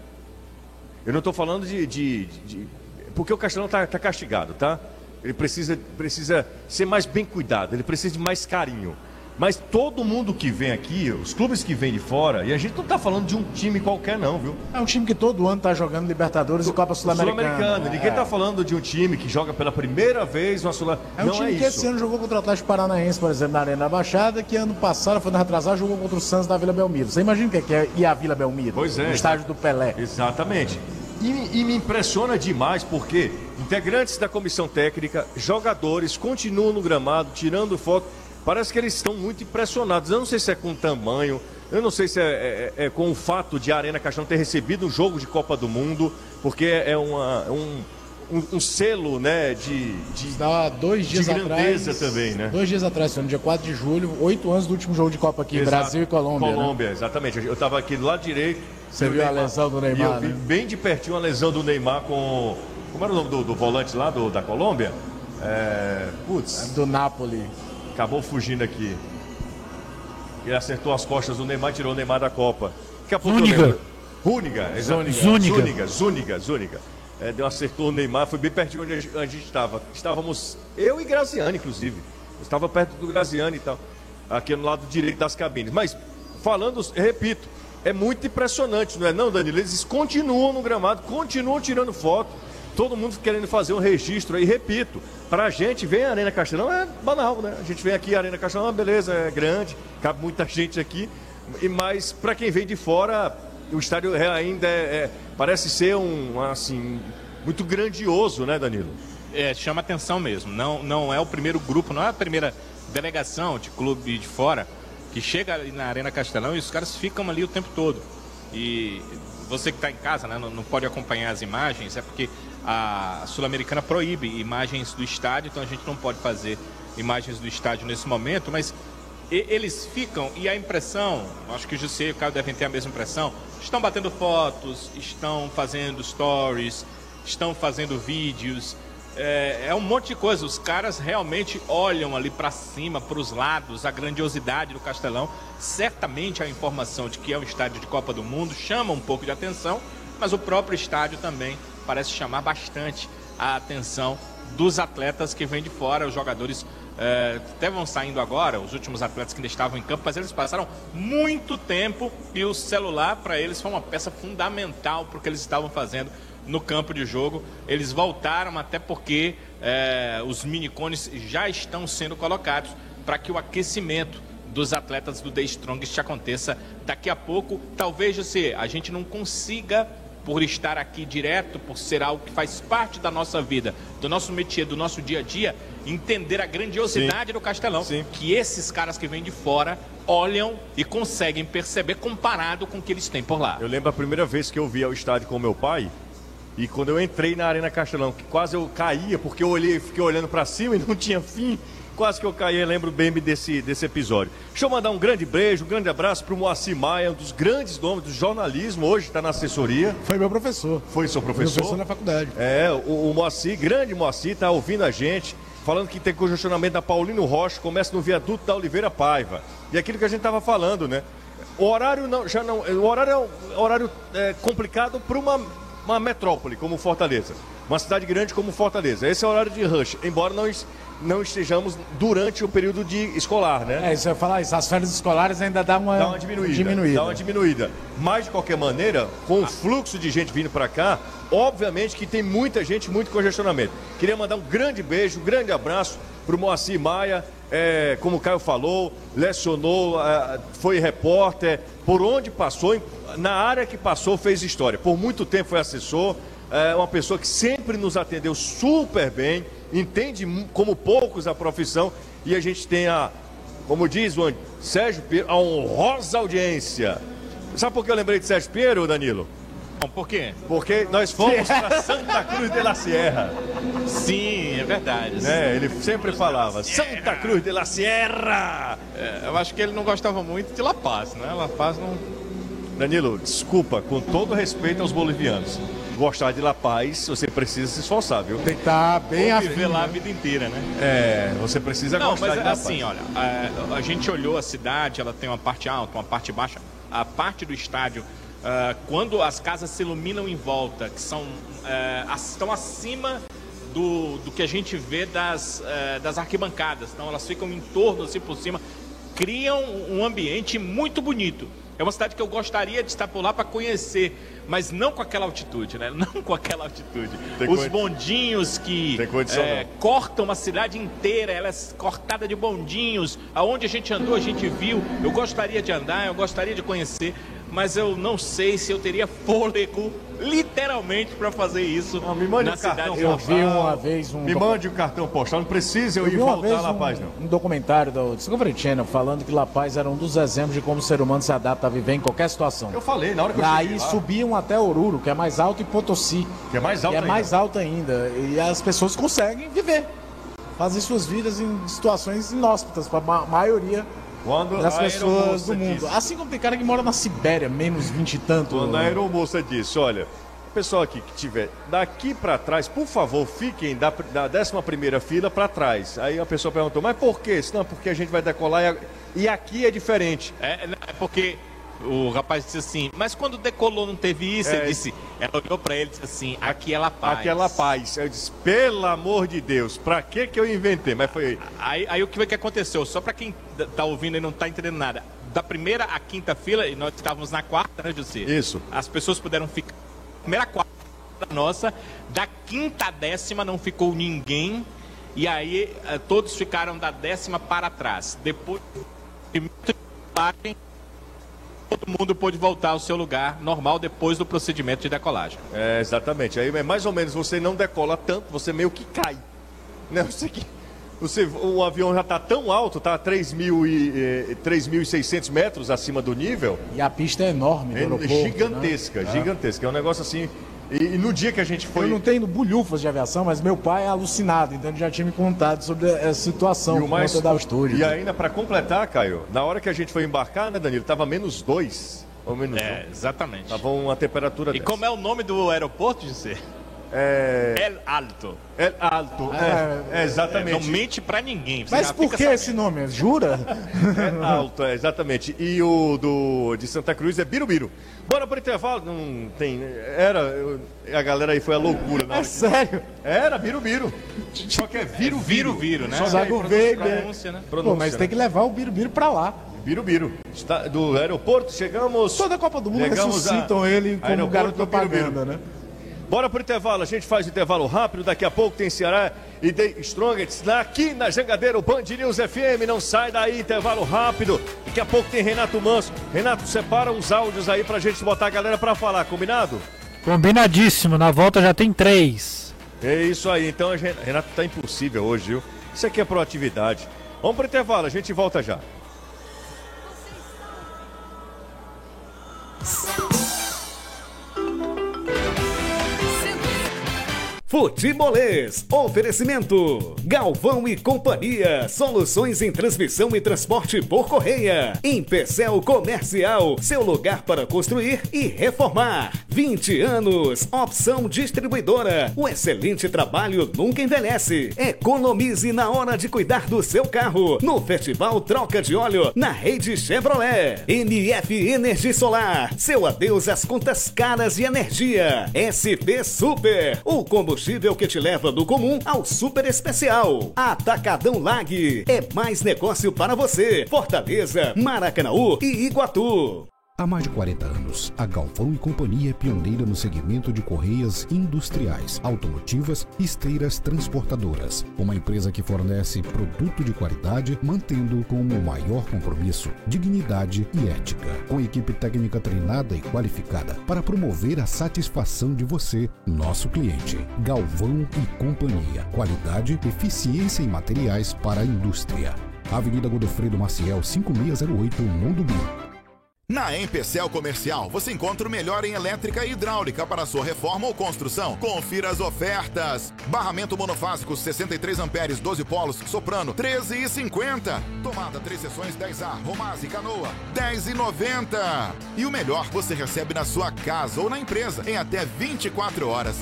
Eu não estou falando de, de- de- Porque o Castelão está castigado, tá? Ele precisa, precisa ser mais bem cuidado, ele precisa de mais carinho. Mas todo mundo que vem aqui, os clubes que vêm de fora, e a gente não está falando de um time qualquer, não, viu? É um time que todo ano tá jogando Libertadores e Copa Sul-Americana. Sul-Americano. Ninguém É. está falando de um time que joga pela primeira vez uma sul É um Não time é que isso. esse ano jogou contra o Atlético Paranaense, por exemplo, na Arena da Baixada, que ano passado, foi no retrasado, jogou contra o Santos da Vila Belmiro. Você imagina o que é, que é ir à Vila Belmiro? Pois é. No estádio do Pelé. Exatamente. E, me- e me impressiona demais porque integrantes da comissão técnica, jogadores, continuam no gramado, tirando foto. Parece que eles estão muito impressionados. Eu não sei se é com o tamanho, eu não sei se é, é- é com o fato de a Arena Caixão ter recebido um jogo de Copa do Mundo, porque é uma- um, um, um selo né, de, de, Dá dois dias de grandeza atrás. também, né? Dois dias atrás, no dia 4 de julho, oito anos do último jogo de Copa aqui, Exato. Brasil e Colômbia. né? Colômbia, exatamente. Eu estava aqui do lado direito, Você viu a Neymar- lesão do E eu Neymar, vi né? bem de pertinho a lesão do Neymar com. Como era o nome do, do volante lá do- da Colômbia? É, putz, Do Napoli. Acabou fugindo aqui. Ele acertou as costas do Neymar e tirou o Neymar da Copa. Daqui a pouco Zúñiga. Rúniga. Zúñiga. Zúñiga, Zúñiga, Zúñiga. É, deu, acertou o Neymar, foi bem pertinho onde a gente- a gente estava. Estávamos, eu e Graziani, inclusive. Eu estava perto do Graziani e tal, aqui no lado direito das cabines. Mas, falando, repito, é muito impressionante, não é não, Danilo? Eles continuam no gramado, continuam tirando foto, todo mundo querendo fazer um registro aí, repito. Pra gente, vem a Arena Castelão, é banal, né? A gente vem aqui, a Arena Castelão, beleza, é grande, cabe muita gente aqui. E Mas, pra quem vem de fora, o estádio é- ainda é, é- parece ser um, assim, muito grandioso, né, Danilo? É, chama atenção mesmo. Não, não é o primeiro grupo, não é a primeira delegação de clube de fora que chega ali na Arena Castelão e os caras ficam ali o tempo todo. E você que está em casa né, não, não pode acompanhar as imagens, é porque a Sul-Americana proíbe imagens do estádio, então a gente não pode fazer imagens do estádio nesse momento, mas eles ficam, e a impressão, acho que o José e o Caio devem ter a mesma impressão, estão batendo fotos, estão fazendo stories, estão fazendo vídeos, é, é um monte de coisa. Os caras realmente olham ali para cima, para os lados, a grandiosidade do Castelão. Certamente a informação de que é um estádio de Copa do Mundo chama um pouco de atenção, mas o próprio estádio também parece chamar bastante a atenção dos atletas que vêm de fora, os jogadores é, até vão saindo agora, os últimos atletas que ainda estavam em campo, mas eles passaram muito tempo e o celular para eles foi uma peça fundamental para o que eles estavam fazendo no campo de jogo. Eles voltaram até porque é, os minicones já estão sendo colocados para que o aquecimento dos atletas do The Strongest aconteça daqui a pouco. Talvez você, a gente não consiga por estar aqui direto, por ser algo que faz parte da nossa vida, do nosso métier, do nosso dia a dia, entender a grandiosidade do Castelão, que esses caras que vêm de fora olham e conseguem perceber comparado com o que eles têm por lá. Eu lembro a primeira vez que eu vi ao estádio com meu pai. E quando eu entrei na Arena Castelão, que quase eu caía, porque eu olhei, fiquei olhando para cima e não tinha fim. Quase que eu caí, eu lembro bem desse, desse episódio. Deixa eu mandar um grande beijo, um grande abraço para o Moacir Maia, um dos grandes nomes do jornalismo, hoje está na assessoria. Foi meu professor. Foi seu professor? professor na faculdade. É, o, o Moacir, grande Moacir, está ouvindo a gente, falando que tem congestionamento da Paulino Rocha, começa no viaduto da Oliveira Paiva. E aquilo que a gente estava falando, né? O horário não, já não, o horário é um horário é, complicado para uma, uma metrópole como Fortaleza, uma cidade grande como Fortaleza. Esse é o horário de rush, embora não, não estejamos durante o período de escolar, né? É, isso eu ia falar, isso, as férias escolares ainda dá uma, Dá uma diminuída, diminuída. Dá uma diminuída. Mas, de qualquer maneira, com o fluxo de gente vindo para cá, obviamente que tem muita gente, muito congestionamento. Queria mandar um grande beijo, um grande abraço para o Moacir Maia, é, como o Caio falou, lecionou, é, foi repórter, por onde passou, na área que passou, fez história. Por muito tempo foi assessor, é uma pessoa que sempre nos atendeu super bem, entende como poucos a profissão, e a gente tem a, como diz o Sérgio Pinheiro, a honrosa audiência. Sabe por que eu lembrei de Sérgio Pinheiro, Danilo? Por quê? Porque nós fomos para Santa Cruz de la Sierra. Sim, é verdade. Né? Ele sempre falava, Santa Cruz de la Sierra! É, eu acho que ele não gostava muito de La Paz, né? La Paz não. Danilo, desculpa, com todo respeito aos bolivianos. Gostar de La Paz, você precisa se esforçar, viu? Tem que estar bem Ou afim. viver lá a né? vida inteira, né? É, você precisa Não, gostar mas de La assim, Paz. olha, a, a gente olhou a cidade, ela tem uma parte alta, uma parte baixa. A parte do estádio, ah, quando as casas se iluminam em volta, que são as- estão acima do, do que a gente vê das, eh, das arquibancadas, então elas ficam em torno, assim por cima, criam um ambiente muito bonito. É uma cidade que eu gostaria de estar por lá para conhecer, mas não com aquela altitude, né? Não com aquela altitude. Tem Os condi- bondinhos que condição, não. cortam a cidade inteira, ela é cortada de bondinhos. Aonde a gente andou, a gente viu. Eu gostaria de andar, eu gostaria de conhecer, mas eu não sei se eu teria fôlego, literalmente, para fazer isso Não, me mande na o cartão. Eu vi uma vez um. Me docu- mande o cartão postal, não precisa eu, Eu ir voltar vez a La um, Paz, não. um documentário do Discovery Channel falando que La Paz era um dos exemplos de como o ser humano se adapta a viver em qualquer situação. Eu falei, na hora que eu Daí cheguei lá, subiam até Oruro, que é mais alto, e Potosí, que é mais alto que é ainda. mais alto ainda. E as pessoas conseguem viver, fazer suas vidas em situações inóspitas para a maioria Quando das pessoas do mundo. disse- Assim como tem cara que mora na Sibéria, menos 20 e tanto. Quando a aeromoça disse, olha, pessoal aqui que tiver daqui pra trás, por favor, fiquem da, da 11 primeira fila pra trás. Aí a pessoa perguntou, mas por quê? Não, porque a gente vai decolar e, a- e aqui é diferente. É, é porque o rapaz disse assim, mas quando decolou não teve isso? É. Ele disse, ela olhou pra ele e disse assim, aqui ela paz. Aquela paz. Eu disse, pelo amor de Deus, pra que que eu inventei? Mas foi... Aí, aí o que, que aconteceu? Só pra quem tá ouvindo e não tá entendendo nada. Da primeira à quinta fila, e nós estávamos na quarta, né, José? Isso. As pessoas puderam ficar. Primeira quarta nossa, da quinta à décima não ficou ninguém. E aí eh, todos ficaram da décima para trás. Depois de todo mundo pôde voltar ao seu lugar normal depois do procedimento de decolagem. É, exatamente. Aí é mais ou menos, você não decola tanto, você meio que cai. Né? Você que... Você, o avião já está tão alto, está a 3.000 e, eh, 3.600 metros acima do nível. E a pista é enorme É aeroporto, gigantesca, né? gigantesca. É um negócio assim. E, e no dia que a gente foi. Eu não tenho bulhufas de aviação, mas meu pai é alucinado, então ele já tinha me contado sobre essa situação E o mais da altitude. E ainda para completar, Caio, na hora que a gente foi embarcar, né, Danilo, tava menos dois, ou menos É, um. exatamente. Tava uma temperatura E dessa. como é o nome do aeroporto, José? É, El Alto. é alto, é, é, exatamente. Não mente pra ninguém. você Mas por que sabendo. esse nome? Jura? É alto, é, exatamente. E o do de Santa Cruz é Birubiru. Bora pro intervalo? Não tem. Era. eu- a galera aí foi a loucura. Na É que- sério? Era Birubiru. Só que é Viru Viro, viro, né? Só Zago aí, Veiga. Pronúncia, né? Pô, mas tem que levar o Birubiru pra lá. Birubiru. Está, do aeroporto, chegamos. Toda a Copa do Mundo Chegamos a- ressuscitam ele como garoto do Birubiru. propaganda, né? Bora pro intervalo, a gente faz o intervalo rápido, daqui a pouco tem Ceará e The Strongest aqui na Jangadeiro Band News FM, não sai daí, intervalo rápido, daqui a pouco tem Renato Manso, Renato, separa uns áudios aí pra gente botar a galera pra falar, combinado? Combinadíssimo, na volta já tem três. É isso aí, então a gente, Renato tá impossível hoje, viu? Isso aqui é proatividade. Vamos pro intervalo, a gente volta já. Futebolês, oferecimento. Galvão e Companhia, soluções em transmissão e transporte por correia. Empecel Comercial, seu lugar para construir e reformar. 20 anos, opção distribuidora. O excelente trabalho nunca envelhece. Economize na hora de cuidar do seu carro. No Festival Troca de Óleo, na rede Chevrolet. NF Energia Solar, seu adeus às contas caras de energia. SP Super, o combustível que te leva do comum ao super especial. Atacadão Lag, é mais negócio para você. Fortaleza, Maracanaú e Iguatu. Há mais de 40 anos, a Galvão e Companhia é pioneira no segmento de correias industriais, automotivas e esteiras transportadoras. Uma empresa que fornece produto de qualidade, mantendo como maior compromisso dignidade e ética. Com equipe técnica treinada e qualificada para promover a satisfação de você, nosso cliente. Galvão e Companhia. Qualidade, eficiência em materiais para a indústria. Avenida Godofredo Maciel, 5608, Mundo Na Empecel Comercial, você encontra o melhor em elétrica e hidráulica para sua reforma ou construção. Confira as ofertas. Barramento monofásico 63 amperes, 12 polos, soprano 13,50. Tomada 3 seções 10A, Romase, Canoa 10,90. E o melhor você recebe na sua casa ou na empresa em até 24 horas.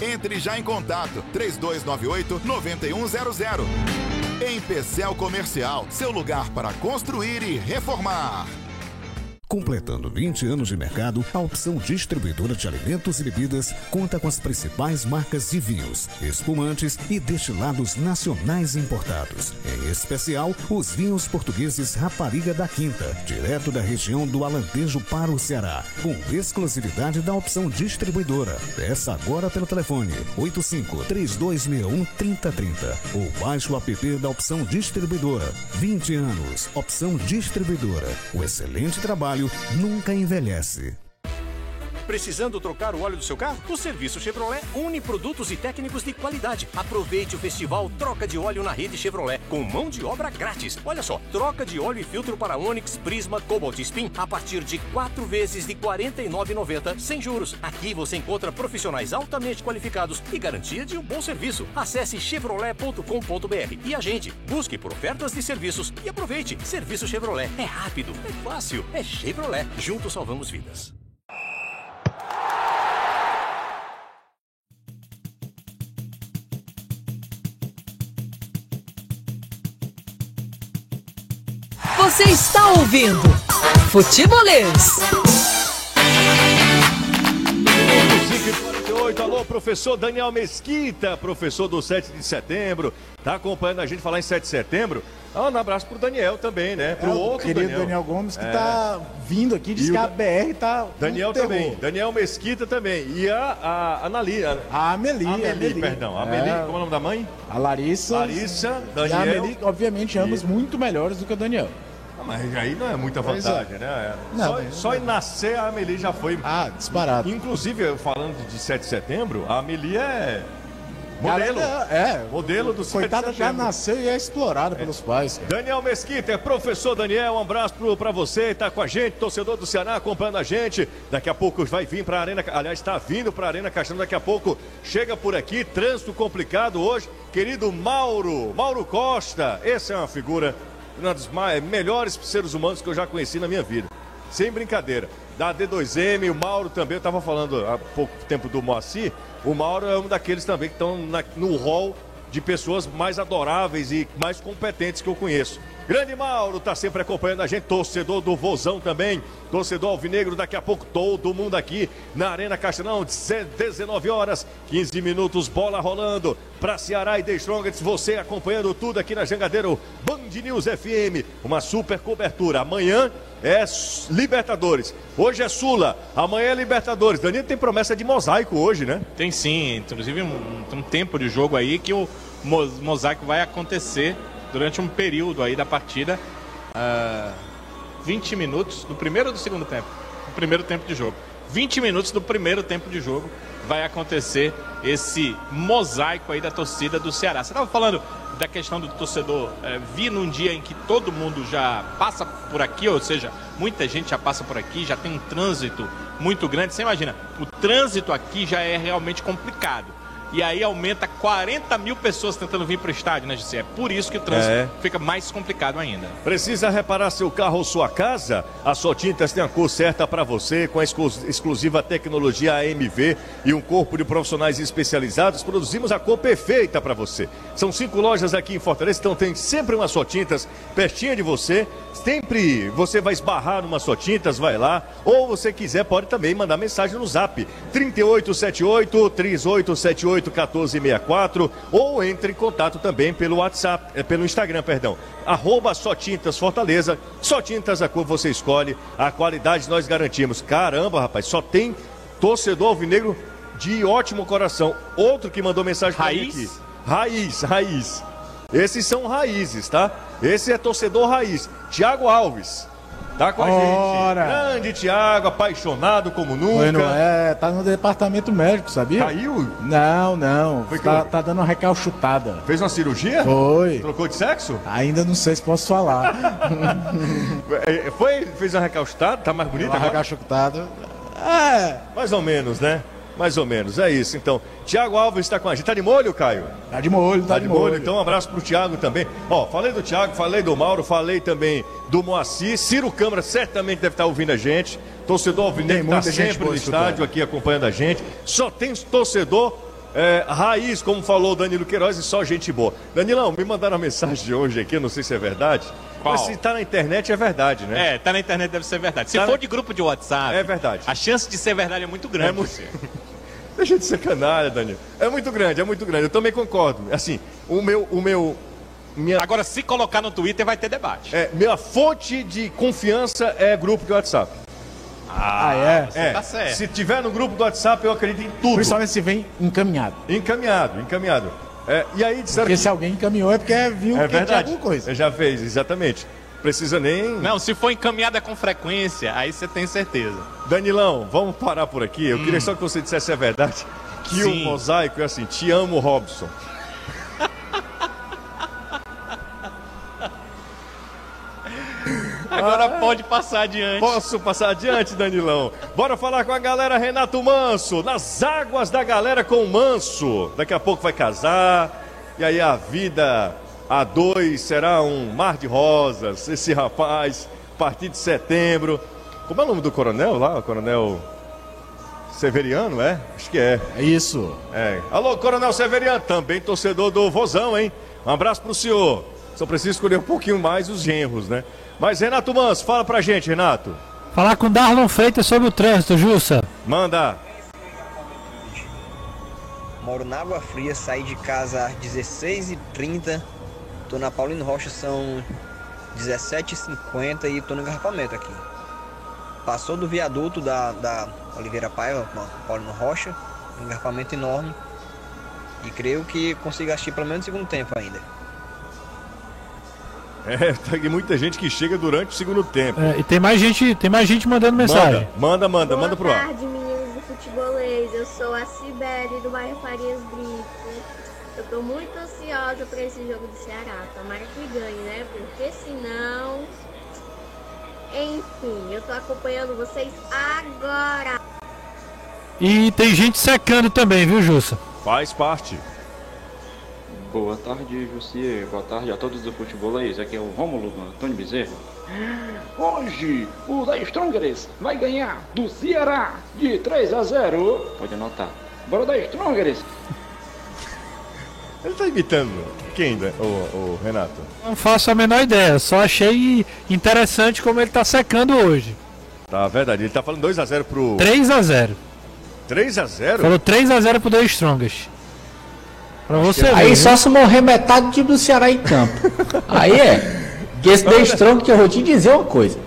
Entre já em contato 3298 9100. Empecel Comercial, seu lugar para construir e reformar. Completando 20 anos de mercado, a opção distribuidora de alimentos e bebidas conta com as principais marcas de vinhos, espumantes e destilados nacionais importados. Em especial, os vinhos portugueses Rapariga da Quinta, direto da região do Alentejo para o Ceará, com exclusividade da opção distribuidora. Peça agora pelo telefone 85 3261 3030 ou baixe o app da opção distribuidora. 20 anos, opção distribuidora. O excelente trabalho nunca envelhece. Precisando trocar o óleo do seu carro? O serviço Chevrolet une produtos e técnicos de qualidade. Aproveite o festival Troca de Óleo na rede Chevrolet com mão de obra grátis. Olha só, troca de óleo e filtro para Onix, Prisma, Cobalt e Spin a partir de quatro vezes de R$ 49,90 sem juros. Aqui você encontra profissionais altamente qualificados e garantia de um bom serviço. Acesse chevrolet.com.br e agende. Busque por ofertas de serviços e aproveite. Serviço Chevrolet é rápido, é fácil, é Chevrolet. Juntos salvamos vidas. Você está ouvindo Futebolês. 5h48, alô, professor Daniel Mesquita, professor do 7 de setembro, tá acompanhando a gente falar em 7 de setembro. Ah, um abraço pro Daniel também, né? Pro É, o outro querido Daniel. Daniel, Gomes, que É. tá vindo aqui, diz E que a BR tá. Daniel terror. também, Daniel Mesquita também. E a, a Anali. A, a Amelie. Amelie, Amelie. perdão. A Amelie, É. como é o nome da mãe? A Larissa. Larissa, E Daniel. a Amelie, obviamente, ambos muito melhores do que o Daniel. Mas aí não é muita é. vantagem, né? Não, só, mas- só em nascer a Amelie já foi. Ah, disparado. Inclusive, falando de 7 de setembro, a Amelie é. Modelo. É, Modelo do 7 de Coitada já nasceu e é explorada pelos pais. cara. Daniel Mesquita, professor Daniel, um abraço pro, pra você, tá com a gente, torcedor do Ceará acompanhando a gente. Daqui a pouco vai vir pra Arena, aliás, está vindo pra Arena Caixão, daqui a pouco chega por aqui, trânsito complicado hoje. Querido Mauro, Mauro Costa, essa é uma figura, uma dos mais, melhores seres humanos que eu já conheci na minha vida. Sem brincadeira. Da D2M, o Mauro também, eu estava falando há pouco tempo do Moacir, o Mauro é um daqueles também que estão no hall de pessoas mais adoráveis e mais competentes que eu conheço. Grande Mauro tá sempre acompanhando a gente, torcedor do Vozão também, torcedor alvinegro, daqui a pouco todo mundo aqui na Arena Castelão, 19 horas, 15 minutos, bola rolando para Ceará e The Strongest, você acompanhando tudo aqui na Jangadeiro Band News FM, uma super cobertura. Amanhã é Libertadores, hoje é Sula, amanhã é Libertadores. Danilo tem promessa de mosaico hoje, né? Tem sim, inclusive um, um tempo de jogo aí que o mo- mosaico vai acontecer durante um período aí da partida. ah, 20 minutos do primeiro ou do segundo tempo? Do primeiro tempo de jogo. 20 minutos do primeiro tempo de jogo vai acontecer esse mosaico aí da torcida do Ceará. Você estava falando da questão do torcedor eh, vir num dia em que todo mundo já passa por aqui, ou seja, muita gente já passa por aqui, já tem um trânsito muito grande. Você imagina, o trânsito aqui já é realmente complicado. E aí aumenta 40 mil pessoas tentando vir para o estádio, né, Gisele? É por isso que o trânsito É. fica mais complicado ainda. Precisa reparar seu carro ou sua casa? A Sotintas tem a cor certa para você, com a exclu- exclusiva tecnologia AMV e um corpo de profissionais especializados. Produzimos a cor perfeita para você. São cinco lojas aqui em Fortaleza, então tem sempre uma Sotintas pertinho de você. Sempre você vai esbarrar numa Sotintas, vai lá. Ou você quiser, pode também mandar mensagem no zap 3878 3878 1464 ou entre em contato também pelo WhatsApp, eh, pelo Instagram, perdão. Arroba Só Tintas Fortaleza. Só Tintas a cor você escolhe, a qualidade nós garantimos. Caramba, rapaz, só tem torcedor alvinegro de ótimo coração. Outro que mandou mensagem pra mim Raiz? aqui. Raiz, raiz. Esses são raízes, tá? Esse é torcedor raiz. Tiago Alves. Tá com a Ora. gente. Grande Tiago, apaixonado como nunca. Não é? Tá no departamento médico, sabia? Caiu? Não, não. Foi que tá, eu- tá dando uma recalchutada. Fez uma cirurgia? Foi. Trocou de sexo? Ainda não sei se posso falar. É, Foi, fez uma recalchutada, tá mais bonita uma recalchutada. É. Mais ou menos, né? Mais ou menos, é isso. Então, Tiago Alves está com a gente. Tá de molho, Caio? Tá de molho, tá, Tá de molho. Então, um abraço pro Tiago também. Ó, falei do Tiago, falei do Mauro, falei também do Moacir. Ciro Câmara certamente deve estar ouvindo a gente. Torcedor alvinegro está sempre no estádio aqui acompanhando a gente. Só tem torcedor é, raiz, como falou o Danilo Queiroz, e só gente boa. Danilão, me mandaram uma mensagem de hoje aqui, eu não sei se é verdade. Qual? Mas se tá na internet, é verdade, né? É, tá na internet, deve ser verdade. Se Tá for na- de grupo de WhatsApp, É verdade. a chance de ser verdade é muito grande. É muito- Deixa de ser canalha, Danilo. É muito grande, é muito grande. Eu também concordo. Assim, o meu, o meu, minha, Agora, se colocar no Twitter, vai ter debate. é, minha fonte de confiança é grupo de WhatsApp. Ah, é? É, tá certo. se tiver no grupo do WhatsApp, eu acredito em tudo. Principalmente se vem encaminhado. Encaminhado, encaminhado. É, e aí disseram Porque que... se alguém encaminhou é porque viu É que tinha verdade. alguma coisa. Já fez, exatamente. Precisa nem. Não, se for encaminhada com frequência, aí você tem certeza. Danilão, vamos parar por aqui. Eu queria só que você dissesse se é verdade. Que Sim. o mosaico é assim, te amo, Robson. Agora pode passar adiante. Posso passar adiante, Danilão? Bora falar com a galera Renato Manso, nas águas da galera com o Manso. Daqui a pouco vai casar, e aí a vida a dois será um mar de rosas. Esse rapaz, a partir de setembro. Como é o nome do coronel lá? O coronel Severiano, é? Acho que é. É isso. É. Alô, Coronel Severiano, também torcedor do Vozão, hein? Um abraço pro senhor. Só preciso escolher um pouquinho mais os genros, né? Mas Renato Manso, fala pra gente, Renato. Falar com Darlon Freitas sobre o trânsito, Jussa. Manda. Moro na Água Fria, saí de casa às 16h30. Tô na Paulino Rocha, são 17h50 e tô no engarrafamento aqui. Passou do viaduto da, da Oliveira Paiva, Paulino Rocha, um engarrafamento enorme. E creio que consigo assistir pelo menos o segundo tempo ainda. É, tem muita gente que chega durante o segundo tempo. É, e tem mais gente, tem mais gente mandando mensagem. Manda, manda, manda, manda pro Boa ar. tarde, meninos do futebolês. Eu sou a Cibele do bairro Farias Brito. Eu tô muito ansiosa pra esse jogo do Ceará. Tomara que ganhe, né? Porque senão. Enfim, eu tô acompanhando vocês agora. E tem gente secando também, viu, Jussa? Faz parte. Boa tarde, Jussier. Boa tarde a todos do futebolês. Aqui é o Rômulo do Antônio Bezerra. Hoje, o da Strongers vai ganhar do Ceará de 3 a 0. Pode anotar. Bora da Strongers. Ele tá imitando quem, né, o, o Renato? Não faço a menor ideia, só achei interessante como ele tá secando hoje. Tá, verdade. Ele tá falando 2x0 pro. 3 a 0 3x0? Falou 3 a 0 pro The Strongest. Pra você ver. Aí só se morrer metade do time do Ceará em campo. Aí é. Que esse The Strong que eu vou te dizer uma coisa.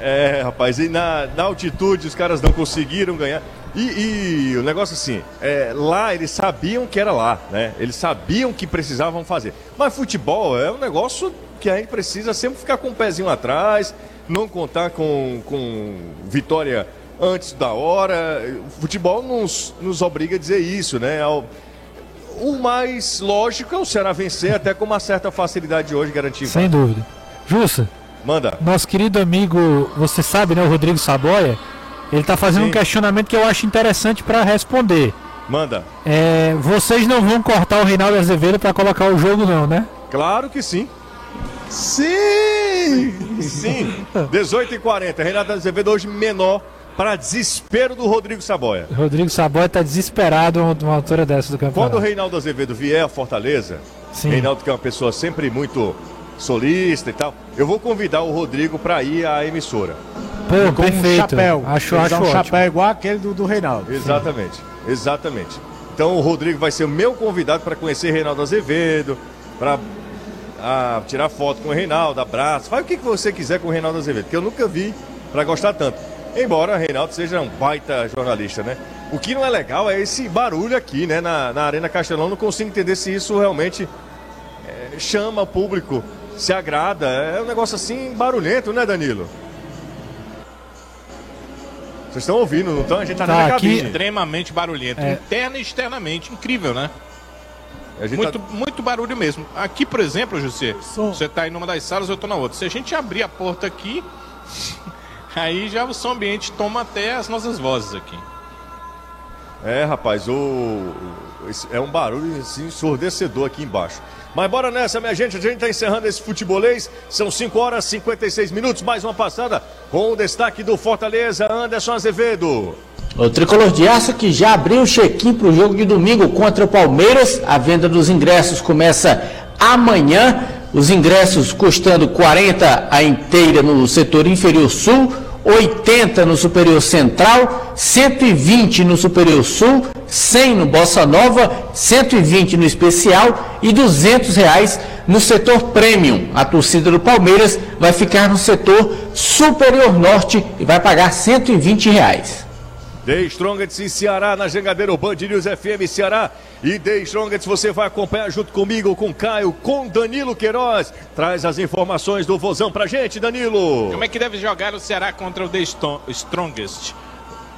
É, rapaz, e na, na altitude os caras não conseguiram ganhar. E, e o negócio assim, é, lá eles sabiam que era lá, né? Eles sabiam que precisavam fazer. Mas futebol é um negócio que a gente precisa sempre ficar com o pezinho atrás, não contar com, com vitória antes da hora. O futebol nos, nos obriga a dizer isso, né? Ao- o mais lógico é o Ceará vencer, até com uma certa facilidade hoje garantir. Sem dúvida. Jussa, Manda. nosso querido amigo, você sabe, né, o Rodrigo Saboia, ele tá fazendo Sim. um questionamento que eu acho interessante pra responder. Manda. É, vocês não vão cortar o Reinaldo Azevedo pra colocar o jogo não, né? Claro que sim. Sim! Sim. 18 e 40. Renato Azevedo hoje menor para desespero do Rodrigo Saboia. Rodrigo Saboia tá desesperado numa altura dessa do Quando campeonato. o Reinaldo Azevedo vier a Fortaleza, Sim. Reinaldo que é uma pessoa sempre muito solista e tal, eu vou convidar o Rodrigo para ir à emissora. Pô, Com um perfeito. chapéu. Acho, acho um ótimo. chapéu igual aquele do, do Reinaldo. Exatamente, exatamente. Então o Rodrigo vai ser o meu convidado para conhecer Reinaldo Azevedo, para tirar foto com o Reinaldo, abraço, faz o que, que você quiser com o Reinaldo Azevedo, que eu nunca vi para gostar tanto. Embora Reinaldo seja um baita jornalista, né? O que não é legal é esse barulho aqui, né? Na, na Arena Castelão, não consigo entender se isso realmente é, chama o público, se agrada. É um negócio assim barulhento, né, Danilo? Vocês estão ouvindo, não estão? A gente tá, Tá na aqui cabine. extremamente barulhento, É. interna e externamente, incrível, né? Gente Muito, tá- muito barulho mesmo. Aqui, por exemplo, José, você tá em uma das salas, eu tô na outra. Se a gente abrir a porta aqui, aí já o som ambiente toma até as nossas vozes aqui. É, rapaz, o... é um barulho assim, ensurdecedor aqui embaixo. Mas bora nessa, minha gente. A gente tá encerrando esse futebolês. São 5 horas e 56 minutos. Mais uma passada com o destaque do Fortaleza, Anderson Azevedo. O tricolor de aço que já abriu o check-in para o jogo de domingo contra o Palmeiras. A venda dos ingressos começa amanhã. Os ingressos custando 40 a inteira no setor inferior sul, 80 no superior central, 120 no superior sul, 100 no Bossa Nova, 120 no especial e 200 reais no setor premium. A torcida do Palmeiras vai ficar no setor superior norte e vai pagar 120 reais. The Strongest em Ceará, na Jangadeiro Band News FM Ceará. E The Strongest você vai acompanhar junto comigo, com Caio, com Danilo Queiroz. Traz as informações do Vozão pra gente, Danilo. Como é que deve jogar o Ceará contra o The Strongest?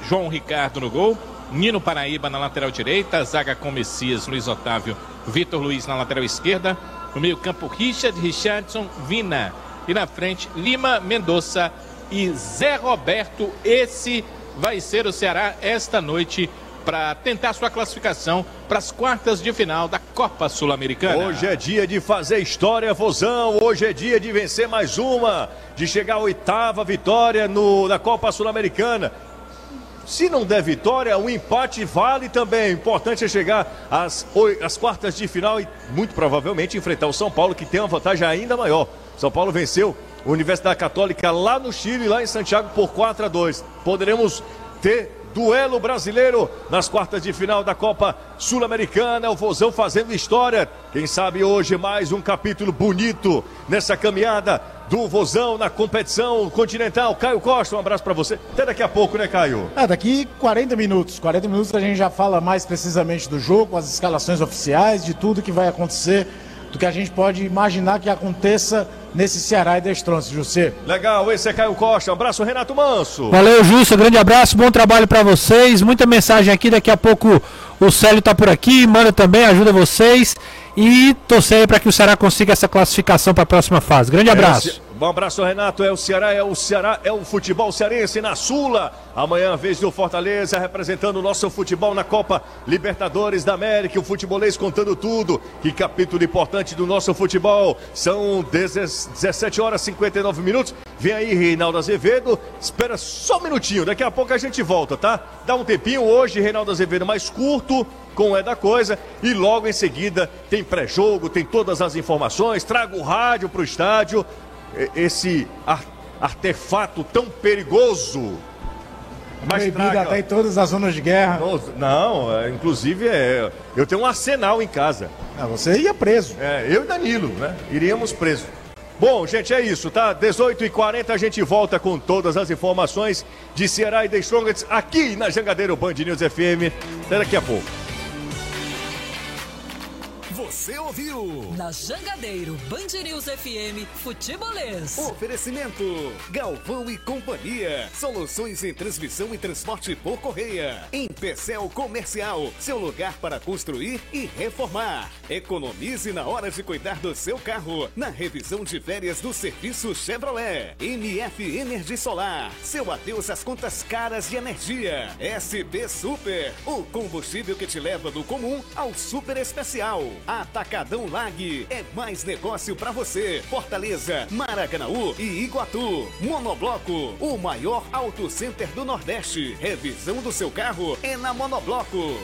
João Ricardo no gol, Nino Paraíba na lateral direita, zaga com Messias, Luiz Otávio, Vitor Luiz na lateral esquerda, no meio campo Richard, Richardson, Vina e na frente Lima, Mendonça e Zé Roberto. Esse vai ser o Ceará esta noite para tentar sua classificação para as quartas de final da Copa Sul-Americana. Hoje é dia de fazer história, Vozão. Hoje é dia de vencer mais uma, de chegar à oitava vitória no, na Copa Sul-Americana. Se não der vitória, o empate vale também. O importante é chegar às, às quartas de final e muito provavelmente enfrentar o São Paulo, que tem uma vantagem ainda maior. São Paulo venceu a Universidade Católica lá no Chile, lá em Santiago, por 4 a 2. Poderemos ter duelo brasileiro nas quartas de final da Copa Sul-Americana. O Vozão fazendo história. Quem sabe hoje mais um capítulo bonito nessa caminhada do Vozão na competição continental. Caio Costa, um abraço para você. Até daqui a pouco, né, Caio? É, daqui 40 minutos. 40 minutos a gente já fala mais precisamente do jogo, as escalações oficiais, de tudo que vai acontecer, do que a gente pode imaginar que aconteça nesse Ceará e Destronce, José. Legal, esse é Caio Costa. Um abraço, Renato Manso. Valeu, Justo. Grande abraço, bom trabalho para vocês. Muita mensagem aqui. Daqui a pouco o Célio tá por aqui, manda também, ajuda vocês. E torcer para que o Ceará consiga essa classificação para a próxima fase. Grande abraço. É, um abraço, Renato. É o Ceará, é o Ceará, é o futebol cearense na Sula. Amanhã, vez do Fortaleza, representando o nosso futebol na Copa Libertadores da América. O futebolês contando tudo. Que capítulo importante do nosso futebol. São 17 horas e 59 minutos. Vem aí, Reinaldo Azevedo. Espera só um minutinho. Daqui a pouco a gente volta, tá? Dá um tempinho hoje, Reinaldo Azevedo mais curto com é da coisa e logo em seguida tem pré-jogo, tem todas as informações, traga o rádio para o estádio esse artefato tão perigoso. Mas Proibido traga... até em todas as zonas de guerra. Não, é, inclusive é, eu tenho um arsenal em casa. Ah, você ia preso. É, eu e Danilo, né? Iríamos presos. Bom, gente, é isso, tá? 18h40 a gente volta com todas as informações de Ceará e The Strongest aqui na Jangadeiro Band News FM. Até daqui a pouco. Você ouviu? Na Jangadeiro, Band News FM, Futebolês. Oferecimento: Galvão e Companhia. Soluções em transmissão e transporte por correia. Em Pecel Comercial, seu lugar para construir e reformar. Economize na hora de cuidar do seu carro. Na revisão de férias do serviço Chevrolet. MF Energia Solar. Seu adeus às contas caras de energia. SP Super. O combustível que te leva do comum ao super especial. Atacadão Lag é mais negócio para você. Fortaleza, Maracanaú e Iguatu. Monobloco, o maior auto center do Nordeste. Revisão do seu carro é na Monobloco.